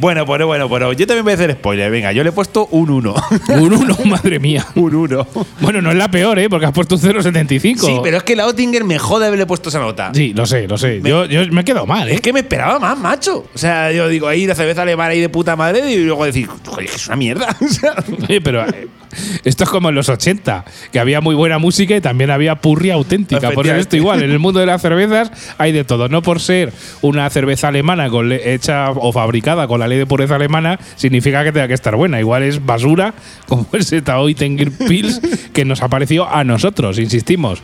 S2: Bueno, bueno, bueno, bueno. Yo también voy a hacer spoiler. Venga, yo le he puesto un 1.
S1: Un 1, madre mía.
S2: un 1.
S1: Bueno, no es la peor, ¿eh? Porque has puesto un 0,75.
S2: Sí, pero es que la Oettinger me jode haberle puesto esa nota.
S1: Sí, lo sé, lo sé. Yo, yo me he quedado mal, ¿eh?
S2: Es que me esperaba más, macho. O sea, yo digo, ahí la cerveza alemana ahí de puta madre y luego decir, joder, es que es una mierda. O sea,
S1: Oye, pero eh, esto es como en los 80, que había muy buena música y también había purria auténtica. Por esto igual, en el mundo de las cervezas hay de todo. No por ser una cerveza alemana con hecha o fabricada con la ley de pureza alemana, significa que tenga que estar buena. Igual es basura, como ese Taoy Tenger Pils que nos ha parecido a nosotros, insistimos.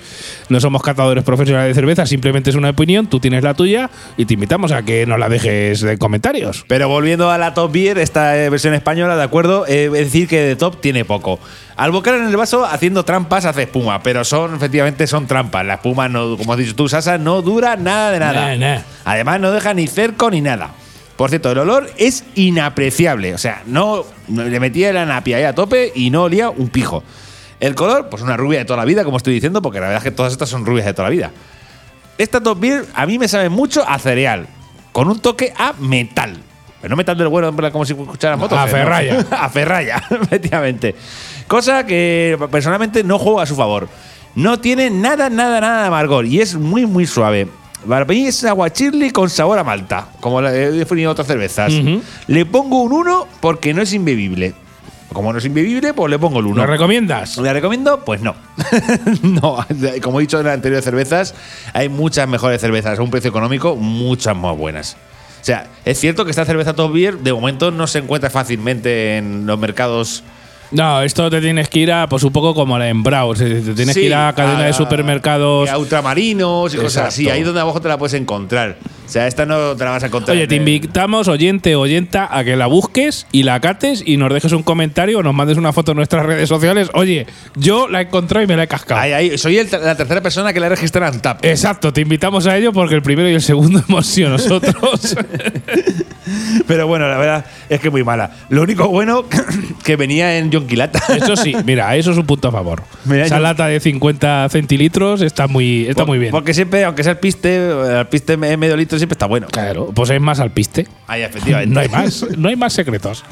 S1: No somos catadores profesionales de cerveza, simplemente es una opinión, tú tienes la tuya y te invitamos a que nos la dejes en comentarios.
S2: Pero volviendo a la Top Beer, esta eh, versión española, de acuerdo, eh, es decir que de Top tiene poco. Al bocar en el vaso, haciendo trampas, hace espuma, pero son, efectivamente, son trampas. La espuma, no, como has dicho tú, Sasa, no dura nada de nada.
S1: Nah, nah.
S2: Además, no deja ni cerco ni nada. Por cierto, el olor es inapreciable. O sea, no no- le metía la napia ahí a tope y no olía un pijo. El color, pues una rubia de toda la vida, como estoy diciendo, porque la verdad es que todas estas son rubias de toda la vida. Esta Top Beer a mí me sabe mucho a cereal, con un toque a metal. Pero no metal del bueno, en plan, como si escucharas motos.
S1: A
S2: ¿no?
S1: ferralla.
S2: a ferralla, efectivamente. Cosa que personalmente no juego a su favor. No tiene nada, nada, nada de amargor y es muy, muy suave. Para mí es aguachirli con sabor a malta, como he definido otras cervezas. Le pongo un 1 porque no es imbebible. Como no es imbebible, pues le pongo el 1.
S1: ¿Lo recomiendas?
S2: ¿Le recomiendo? Pues no. no, como he dicho en las anteriores cervezas, hay muchas mejores cervezas a un precio económico, muchas más buenas. O sea, es cierto que esta cerveza Top Beer de momento no se encuentra fácilmente en los mercados.
S1: No, esto te tienes que ir a, pues un poco como la en Browse. Te tienes
S2: Sí,
S1: que ir a cadena de supermercados.
S2: y a ultramarinos y cosas así. Ahí donde abajo te la puedes encontrar. O sea, esta no te la vas a encontrar.
S1: Oye, te invitamos, oyente, oyenta, a que la busques y la cates y nos dejes un comentario o nos mandes una foto en nuestras redes sociales. Oye, yo la he encontrado y me la he cascado.
S2: Soy el- la tercera persona que la registra en TAP.
S1: Exacto, te invitamos a ello porque el primero y el segundo hemos sido nosotros.
S2: Pero bueno, la verdad es que muy mala. Lo único bueno que venía en Yonquilata.
S1: eso sí, mira, eso es un punto a favor.
S2: Mira,
S1: Esa
S2: yo-
S1: lata de 50 centilitros está muy, está muy bien.
S2: Porque siempre, aunque sea el piste, el piste medio litro siempre está bueno.
S1: Claro, pues es más al piste.
S2: Ahí, efectivamente.
S1: No hay más, no hay más secretos.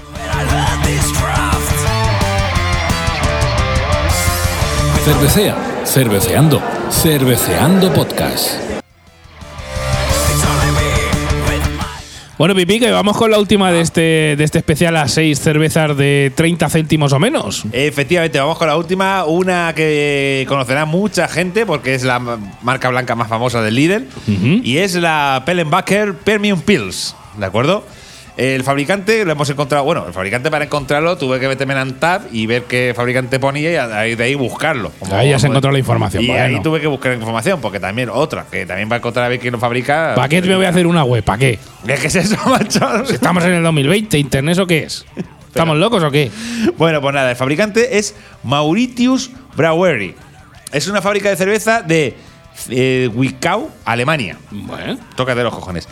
S3: Cervecea, cerveceando, cerveceando podcast.
S1: Bueno, Pipi, que vamos con la última de este, de este especial a seis cervezas de 30 céntimos o menos.
S2: Efectivamente, vamos con la última, una que conocerá mucha gente porque es la ma- marca blanca más famosa del líder
S1: Ujú.
S2: y es la Pellenbacher Premium Pills, ¿de acuerdo? El fabricante lo hemos encontrado, bueno, el fabricante para encontrarlo tuve que meterme en Antap y ver qué fabricante ponía y de ahí buscarlo. Como-
S1: Ahí ya se encontró la información,
S2: Y
S1: bueno.
S2: ahí tuve que buscar información porque también otra, que también va a encontrar a ver quién lo fabrica.
S1: ¿Para qué me voy a hacer una web? ¿Para qué?
S2: ¿Qué es eso, macho?
S1: Si estamos en el 2020, ¿internet o qué es? ¿Estamos locos o qué?
S2: Bueno, pues nada, el fabricante es Mauritius Brauery. Es una fábrica de cerveza de eh, Alemania.
S1: Bueno.
S2: Tócate los cojones.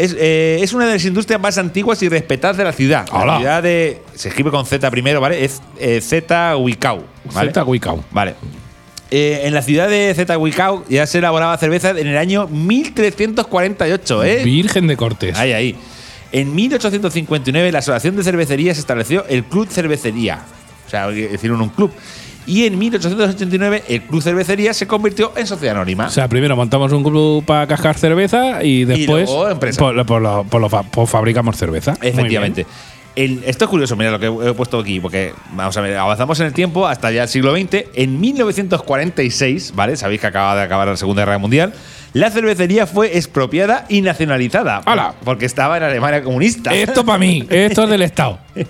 S2: Es, eh, es una de las industrias más antiguas y respetadas de la ciudad.
S1: Hola.
S2: La ciudad de. Se escribe con Z primero, ¿vale? Es eh, Z Huicau. ¿vale?
S1: Zeta Wicau.
S2: Vale. Eh, en la ciudad de Z Huicau ya se elaboraba cerveza en el año 1348, ¿eh?
S1: Virgen de Cortés.
S2: Ahí, ahí. En 1859 la Asociación de Cervecerías estableció el Club Cervecería. O sea, hicieron un club. Y en 1889 el Club Cervecería se convirtió en sociedad anónima.
S1: O sea, primero montamos un club para cascar cerveza y después
S2: luego empresa.
S1: por- por lo- por lo fa- por fabricamos cerveza.
S2: Efectivamente. esto es curioso, mira lo que he puesto aquí, porque vamos a ver, avanzamos en el tiempo hasta ya el siglo XX. En 1946, ¿vale? Sabéis que acaba de acabar la Segunda Guerra Mundial. La cervecería fue expropiada y nacionalizada.
S1: ¡Hala!
S2: Porque estaba en Alemania comunista.
S1: Esto para mí, esto es del Estado.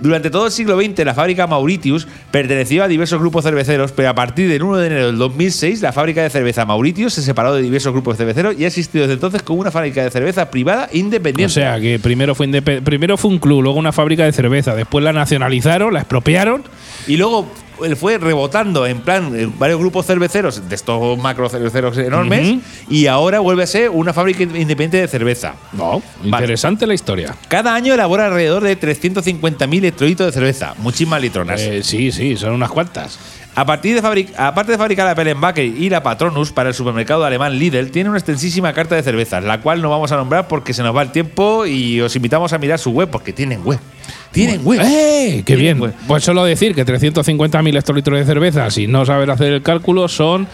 S2: Durante todo el siglo XX, la fábrica Mauritius perteneció a diversos grupos cerveceros, pero a partir del 1 de enero del 2006, la fábrica de cerveza Mauritius se separó de diversos grupos cerveceros y ha existido desde entonces como una fábrica de cerveza privada independiente.
S1: O sea, que primero fue, indepe- primero fue un club, luego una fábrica de cerveza, después la nacionalizaron, la expropiaron
S2: Y luego él fue rebotando en plan en varios grupos cerveceros de estos macro cerveceros enormes y ahora vuelve a ser una fábrica independiente de cerveza.
S1: No, interesante la historia.
S2: Cada año elabora alrededor de 350.000 hectolitros de cerveza, muchísimas litronas.
S1: Eh, sí, sí, son unas cuantas.
S2: A partir de fabric- aparte de fabricar la Pellenbacher y la Patronus para el supermercado alemán Lidl, tiene una extensísima carta de cervezas, la cual no vamos a nombrar porque se nos va el tiempo y os invitamos a mirar su web porque tienen web. Tienen web.
S1: ¡Eh! ¡Qué bien!
S2: web.
S1: Pues solo decir que 350.000 hectolitros de cerveza, si no sabes hacer el cálculo, son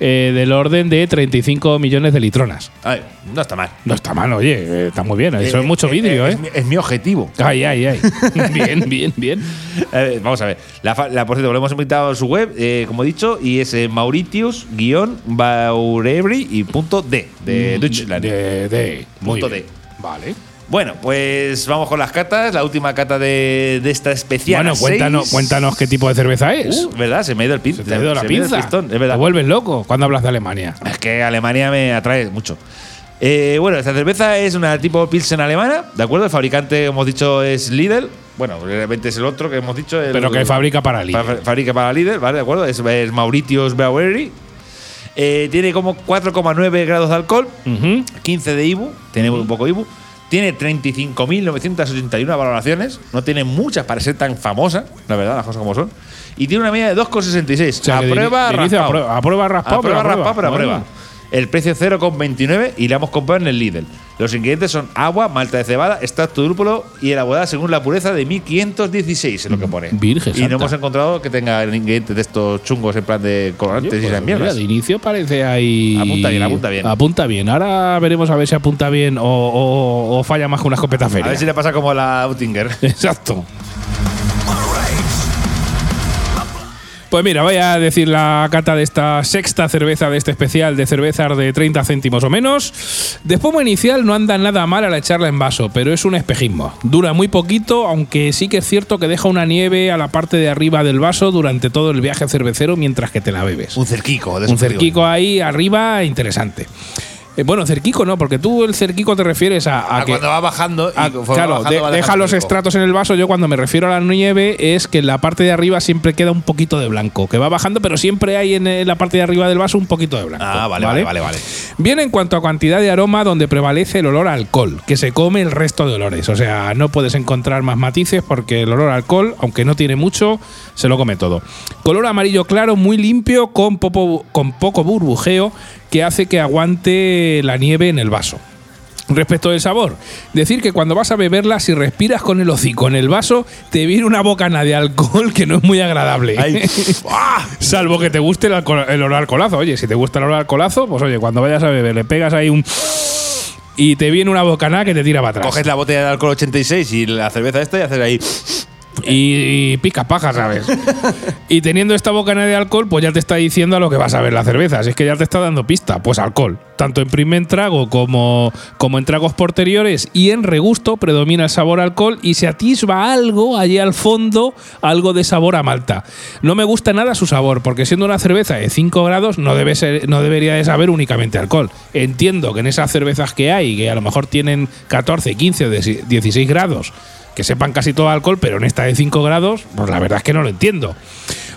S1: eh, del orden de 35 millones de litronas.
S2: Ay, no está mal.
S1: No está mal, oye, eh, está muy bien. Eso
S2: Eh,
S1: es mucho vidrio,
S2: eh,
S1: ¿eh?
S2: Es, mi- es mi objetivo.
S1: Ay, ay, ay. bien, bien, bien.
S2: Vamos a ver. La, la- por cierto, lo hemos invitado a su web, eh, como he dicho, y es Mauritius-Baurebri y punto D, de Deutschland.
S1: Mm, De, de. Muy
S2: Punto
S1: bien.
S2: D.
S1: Vale.
S2: Bueno, pues vamos con las catas. La última cata de, de esta especial.
S1: Bueno, cuéntanos, cuéntanos qué tipo de cerveza es.
S2: Uh, ¿Verdad? Se me ha ido el pin.
S1: Se te ha ido la
S2: se
S1: pinza.
S2: pistón, es
S1: Te vuelves loco cuando hablas de Alemania.
S2: Es que Alemania me atrae mucho. Eh, bueno, esta cerveza es una tipo Pilsen alemana, ¿de acuerdo? El fabricante, hemos dicho, es Lidl. Bueno, realmente es el otro que hemos dicho. el-
S1: Pero que fabrica para Lidl.
S2: Fa- Fabrica para Lidl, ¿vale? ¿De acuerdo? Es, es Mauritius Brewery. Eh, tiene como 4,9 grados de alcohol,
S1: Ujú.
S2: 15 de IBU, tiene un poco IBU. Tiene 35.981 valoraciones. No tiene muchas para ser tan famosa, la verdad, las cosas como son. Y tiene una media de 2,66.
S1: O sea,
S2: a
S1: que
S2: prueba
S1: di- dice a
S2: raspado.
S1: prueba- a prueba raspado,
S2: A prueba
S1: pero a
S2: raspado, pero a
S1: prueba.
S2: prueba. El precio 0,29 y la hemos comprado en el Lidl. Los ingredientes son agua, malta de cebada, extracto de lúpulo y elaborada según la pureza de 1516, es lo que pone.
S1: Virgen
S2: y no
S1: santa.
S2: hemos encontrado que tenga ingredientes de estos chungos en plan de colorantes
S1: Oye,
S2: y
S1: pues
S2: esas
S1: mira,
S2: mierdas.
S1: de inicio parece ahí.
S2: Apunta bien, apunta bien.
S1: Apunta bien. Ahora veremos a ver si apunta bien o, o- o falla más que una escopeta
S2: A
S1: feria.
S2: ver si le pasa como a la Utinger.
S1: Exacto. Pues mira, voy a decir la cata de esta sexta cerveza de este especial de cervezas de 30 céntimos o menos. De espuma inicial no anda nada mal al echarla en vaso, pero es un espejismo. Dura muy poquito, aunque sí que es cierto que deja una nieve a la parte de arriba del vaso durante todo el viaje cervecero mientras que te la bebes.
S2: Un cerquico.
S1: Un cerquico ahí arriba interesante. Eh, bueno, cerquico no, porque tú el cerquico te refieres a, a
S2: A
S1: que
S2: cuando va bajando. y conforme
S1: claro,
S2: va bajando
S1: de-
S2: va
S1: deja los estratos en el vaso. Yo cuando me refiero a la nieve es que en la parte de arriba siempre queda un poquito de blanco, que va bajando, pero siempre hay en la parte de arriba del vaso un poquito de blanco.
S2: Ah, vale, vale, vale, vale.
S1: Bien en cuanto a cantidad de aroma, donde prevalece el olor a alcohol, que se come el resto de olores. O sea, no puedes encontrar más matices porque el olor a alcohol, aunque no tiene mucho, se lo come todo. Color amarillo claro, muy limpio, con, popo- con poco burbujeo, que hace que aguante la nieve en el vaso. Respecto del sabor, decir que cuando vas a beberla, si respiras con el hocico en el vaso, te viene una bocana de alcohol que no es muy agradable.
S2: Ay, ¡ah!
S1: Salvo que te guste el, alcohol- el olor a alcoholazo. Oye, si te gusta el olor a alcoholazo, pues oye, cuando vayas a beber, le pegas ahí un. Y te viene una bocanada que te tira para atrás.
S2: Coges la botella de alcohol 86 y la cerveza esta y haces ahí.
S1: Y, pica paja, ¿sabes? y teniendo esta bocana de alcohol, pues ya te está diciendo a lo que vas a ver la cerveza. Si es que ya te está dando pista, pues alcohol. Tanto en primer trago como, como en tragos posteriores y en regusto predomina el sabor alcohol y se atisba algo allí al fondo, algo de sabor a malta. No me gusta nada su sabor, porque siendo una cerveza de 5 grados no, debe ser, no debería de saber únicamente alcohol. Entiendo que en esas cervezas que hay, que a lo mejor tienen 14, 15 o 16 grados, que sepan casi todo alcohol, pero en esta de 5 grados, pues la verdad es que no lo entiendo.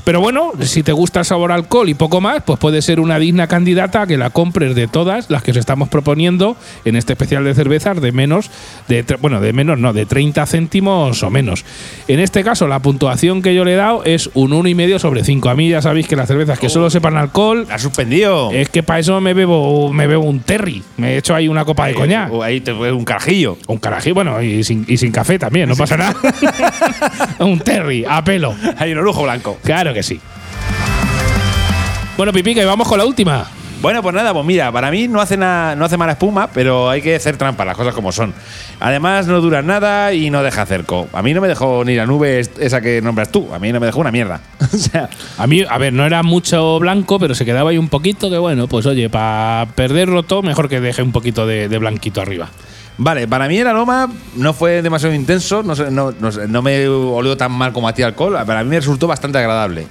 S1: Pero bueno, si te gusta el sabor alcohol y poco más, pues puede ser una digna candidata a que la compres de todas las que os estamos proponiendo en este especial de cervezas de menos, de bueno, de menos no, de 30 céntimos o menos. En este caso, la puntuación que yo le he dado es un 1,5 sobre 5. A mí ya sabéis que las cervezas que solo sepan alcohol,
S2: La suspendido.
S1: es que para eso me bebo, me bebo un terry. Me he hecho ahí una copa de coñac.
S2: O ahí te un carajillo.
S1: Un carají, bueno, y sin, y sin café también, no pasa nada. un terry, a pelo.
S2: Hay un lujo blanco.
S1: Claro que sí. Bueno, Pipica, y vamos con la última.
S2: Bueno, pues nada, pues mira, para mí no hace, na- no hace mala espuma, pero hay que hacer trampa, las cosas como son. Además, no dura nada y no deja cerco. A mí no me dejó ni la nube esa que nombras tú, a mí no me dejó una mierda. o sea,
S1: A mí, a ver, no era mucho blanco, pero se quedaba ahí un poquito que, bueno, pues oye, para perderlo todo, mejor que deje un poquito de, de blanquito arriba.
S2: Vale, para mí el aroma no fue demasiado intenso, no, sé- no, no sé, no me olió tan mal como a ti alcohol, para mí me resultó bastante agradable.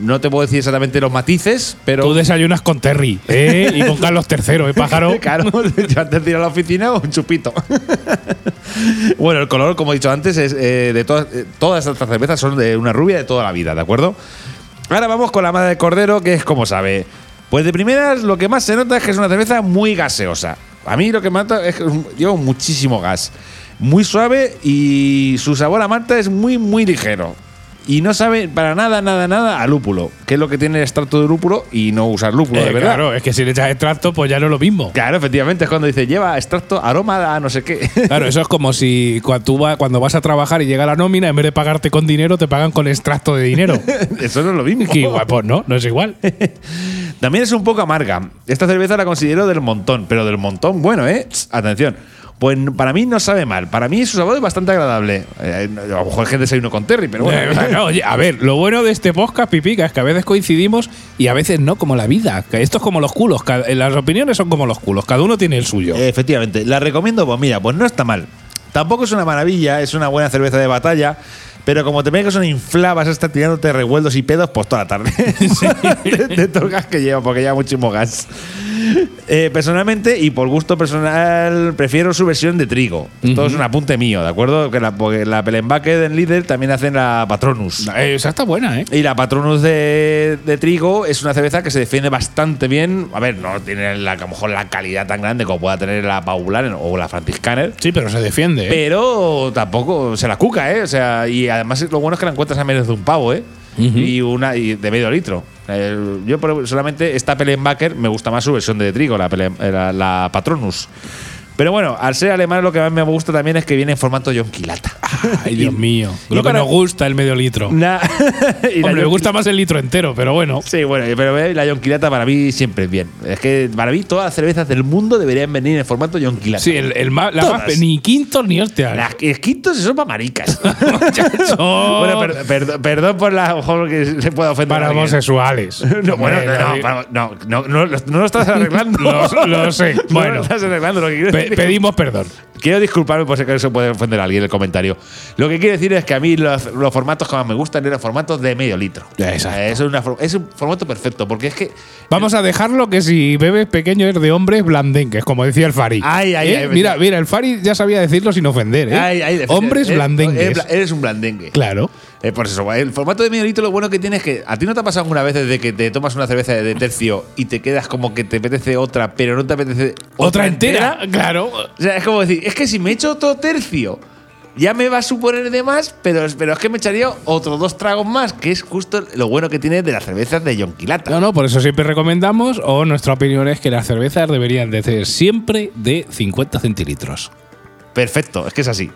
S2: No te puedo decir exactamente los matices, pero.
S1: Tú desayunas con Terry, ¿eh? Y con Carlos III, ¿eh, pájaro?
S2: Claro, yo antes de ir a la oficina un chupito. bueno, el color, como he dicho antes, es eh, de todas, eh, todas estas cervezas son de una rubia de toda la vida, ¿de acuerdo? Ahora vamos con la madre de cordero, que es como sabe. Pues de primeras, lo que más se nota es que es una cerveza muy gaseosa. A mí lo que mata es que lleva muchísimo gas. Muy suave y su sabor a malta es muy, muy ligero. Y no sabe para nada, nada, nada a lúpulo, que es lo que tiene el extracto de lúpulo y no usar lúpulo,
S1: Eh,
S2: de verdad.
S1: claro, es que si le echas extracto, pues ya no es lo mismo.
S2: Claro, efectivamente, es cuando dice lleva extracto, aroma a no sé qué.
S1: Claro, eso es como si cuando, tú va- cuando vas a trabajar y llega la nómina, en vez de pagarte con dinero, te pagan con extracto de dinero.
S2: Eso no es lo mismo.
S1: que igual, pues no, no es igual.
S2: También es un poco amarga. Esta cerveza la considero del montón, pero del montón bueno, ¿eh? Atención. Pues para mí no sabe mal. Para mí su sabor es bastante agradable. Eh, a lo mejor es que desayuno con Terry, pero bueno.
S1: Eh, bueno, oye, a ver, lo bueno de este podcast, Pipica, es que a veces coincidimos y a veces no, como la vida. Que esto es como los culos. cada- las opiniones son como los culos. Cada uno tiene el suyo.
S2: Efectivamente. La recomiendo, pues mira, pues no está mal. Tampoco es una maravilla, es una buena cerveza de batalla. Pero como te pegas una infla, vas a estar tirándote revueldos y pedos pues toda la tarde. de, de todo el gas que lleva, porque lleva muchísimo gas. Eh, personalmente, y por gusto personal, prefiero su versión de trigo. Esto es un apunte mío, ¿de acuerdo? Que la, porque la Pellenbaque en Lidl también hacen la Patronus.
S1: Eh, esa está buena, ¿eh?
S2: Y la Patronus de, de trigo es una cerveza que se defiende bastante bien. A ver, no tiene la, a lo mejor la calidad tan grande como pueda tener la Paular o la Franciscaner.
S1: Sí, pero se defiende. ¿eh?
S2: Pero tampoco se la cuca, ¿eh? O sea, y además lo bueno es que la encuentras a menos de un pavo, ¿eh? Y una y de medio litro. Eh, yo solamente esta Pellenbacker me gusta más su versión de trigo, la, eh, la, la Patronus. Pero bueno, al ser alemán lo que más me gusta también es que viene en formato yonquilata.
S1: Ay, Dios mío. Lo que
S2: para-
S1: nos gusta el medio litro.
S2: Na-
S1: Hombre, me gusta más el litro entero, pero bueno.
S2: Sí, bueno, pero eh, la yonquilata para mí siempre es bien. Es que para mí todas las cervezas del mundo deberían venir en formato yonquilata.
S1: Sí, el, el más, la más- ni quintos ni hostias.
S2: Las esquitos son para maricas. Bueno, per- perdón, perdón por la mejor que se pueda ofender.
S1: para homosexuales.
S2: No, bueno,
S1: Hombre,
S2: no,
S1: no,
S2: para- no, no, no, lo- estás arreglando.
S1: Lo- lo sé.
S2: No
S1: Bueno.
S2: lo estás arreglando. Lo que decir,
S1: pedimos perdón.
S2: quiero disculparme por si acaso puede ofender a alguien el comentario. Lo que quiero decir es que a mí los, los formatos que más me gustan eran formatos de medio litro.
S1: Exacto.
S2: Eh, Eso es, una for- es un formato perfecto, porque es que
S1: Vamos a dejarlo que si bebes pequeño es de hombres blandengues, como decía el Fari.
S2: Ay, ay,
S1: ¿Eh?
S2: ay,
S1: mira, mira, el Fari ya sabía decirlo sin ofender. ¿eh?
S2: Ay, ay,
S1: hombres
S2: eres-
S1: blandengues.
S2: Eres, bla- eres un blandengue.
S1: claro.
S2: Eh, por eso, el formato de medio litro lo bueno que tiene es que a ti no te ha pasado alguna vez desde que te tomas una cerveza de tercio y te quedas como que te apetece otra, pero no te apetece otra,
S1: Otra entera, claro.
S2: O sea, es como decir, es que si me echo otro tercio, ya me va a suponer de más, pero, pero es que me echaría otros dos tragos más, que es justo lo bueno que tiene de las cervezas de Yonquilata.
S1: No, no, por eso siempre recomendamos, o nuestra opinión es que las cervezas deberían de ser siempre de 50 centilitros.
S2: Perfecto, es que es así.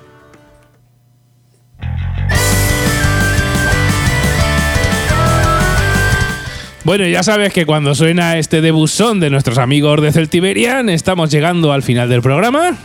S1: Bueno, ya sabes que cuando suena este debusón de nuestros amigos de Celtiberian, estamos llegando al final del programa.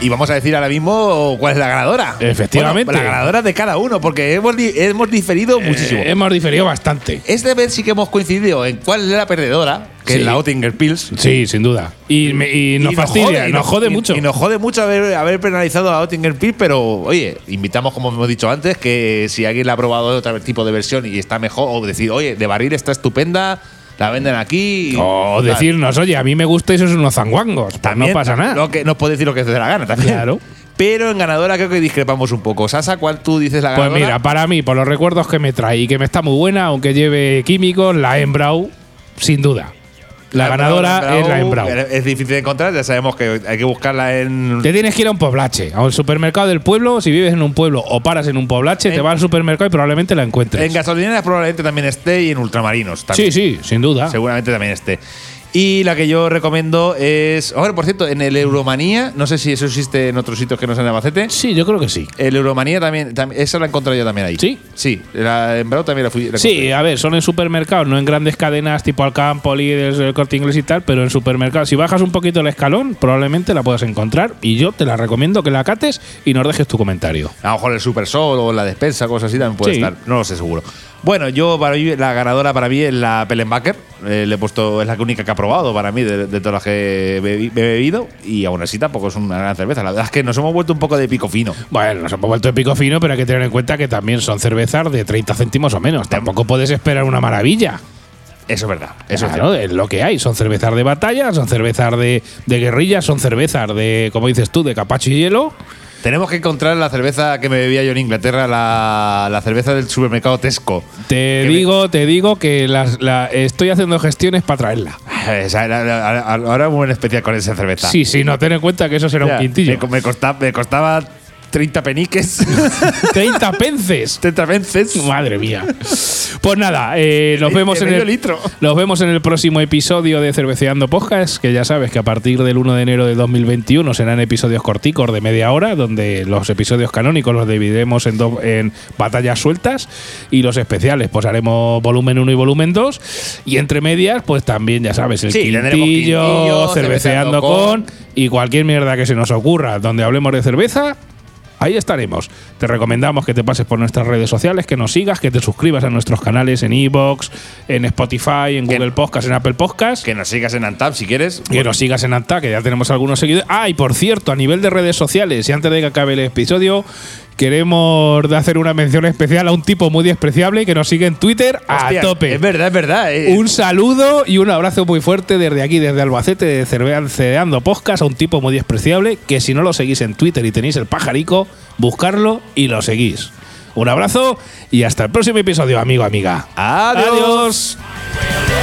S2: Y vamos a decir ahora mismo cuál es la ganadora.
S1: Efectivamente.
S2: Bueno, la ganadora de cada uno, porque hemos, hemos diferido muchísimo.
S1: Eh, hemos diferido bastante.
S2: Esta vez sí que hemos coincidido en cuál es la perdedora, que
S1: Sí.
S2: es la Oettinger Pils.
S1: Sí, sin duda. Y, me- y nos fastidia,
S2: y
S1: nos jode mucho.
S2: Y nos jode mucho haber, haber penalizado a Oettinger Pils, pero oye, invitamos, como hemos dicho antes, que si alguien la ha probado de otro tipo de versión y está mejor, o decir, oye, de barril está estupenda, la venden aquí.
S1: o decirnos, oye, a mí me gusta y eso es unos zanguangos. Pues no pasa nada.
S2: Lo que nos puede decir lo que se dé la gana también.
S1: Claro.
S2: Pero en ganadora creo que discrepamos un poco. Sasa, ¿cuál tú dices la
S1: Pues
S2: ganadora?
S1: mira, para mí, por los recuerdos que me trae y que me está muy buena, aunque lleve químicos, la Embrau, sin duda. La, ganadora es la Embrau.
S2: Es difícil de encontrar, ya sabemos que hay que buscarla en.
S1: Te tienes que ir a un poblache, a un supermercado del pueblo. Si vives en un pueblo o paras en un poblache, te
S2: En-
S1: vas al supermercado y probablemente la encuentres.
S2: En gasolineras probablemente también esté y en ultramarinos también.
S1: sí, sí, sin duda.
S2: Seguramente también esté. Y la que yo recomiendo es. Ahora, por cierto, en el Euromanía, no sé si eso existe en otros sitios que no sean de Albacete.
S1: Sí, yo creo que sí.
S2: El Euromanía también, tam- esa la encontré yo también ahí.
S1: ¿Sí?
S2: Sí, la, en Brau también la fui. la
S1: Sí, a ver, son en supermercados, no en grandes cadenas tipo Alcampo, Líderes, el Corte Inglés y tal, pero en supermercados. Si bajas un poquito el escalón, probablemente la puedas encontrar. Y yo te la recomiendo que la cates y nos dejes tu comentario.
S2: A lo mejor el Super Sol o la despensa, cosas así también puede
S1: Sí.
S2: estar. No lo sé seguro. Bueno, yo para mí, la ganadora para mí es la Pellenbacher. Eh, le he puesto, es la única que ha probado para mí de, de todas las que he bebi- he bebido. Y aún así tampoco es una gran cerveza. La verdad es que nos hemos vuelto un poco de pico fino.
S1: Bueno, nos hemos vuelto de pico fino, pero hay que tener en cuenta que también son cervezas de 30 céntimos o menos. Tampoco puedes esperar una maravilla.
S2: Eso es verdad. Eso es
S1: es lo que hay. Son cervezas de batalla, son cervezas de, de guerrilla, son cervezas de, como dices tú, de capacho y hielo.
S2: Tenemos que encontrar la cerveza que me bebía yo en Inglaterra, la, la cerveza del supermercado Tesco.
S1: Te
S2: Que me-
S1: digo, te digo que las- la- estoy haciendo gestiones para traerla.
S2: Esa ahora muy en especial con esa cerveza.
S1: Sí, sí, no ten en cuenta que eso será un quintillo.
S2: Me, me costaba, me costaba 30 peniques.
S1: 30 pences.
S2: 30 pences.
S1: Madre mía. Pues nada, eh, nos vemos en el,
S2: litro.
S1: Nos vemos en el próximo episodio de Cerveceando Podcast, que ya sabes que a partir del 1 de enero de 2021 serán episodios corticos de media hora, donde los episodios canónicos los dividiremos en, do- en batallas sueltas y los especiales pues haremos volumen 1 y volumen 2 y entre medias pues también ya sabes el
S2: Sí,
S1: quintillo,
S2: quintillo,
S1: cerveceando
S2: cerveceando
S1: con
S2: con
S1: y cualquier mierda que se nos ocurra donde hablemos de cerveza Ahí estaremos. Te recomendamos que te pases por nuestras redes sociales, que nos sigas, que te suscribas a nuestros canales en Evox, en Spotify, en Google Podcast, en Apple Podcast.
S2: Que nos sigas en Antap si quieres.
S1: Que nos sigas en Anta, que ya tenemos algunos seguidores. Ah, y por cierto, a nivel de redes sociales, y antes de que acabe el episodio, queremos hacer una mención especial a un tipo muy despreciable que nos sigue en Twitter
S2: Hostia,
S1: a tope.
S2: Es verdad, es verdad. eh.
S1: Un saludo y un abrazo muy fuerte desde aquí, desde Albacete, de Cerveando Podcast, a un tipo muy despreciable que si no lo seguís en Twitter y tenéis el pajarico, buscarlo y lo seguís. Un abrazo y hasta el próximo episodio, amigo, amiga.
S2: Adiós.
S1: Adiós.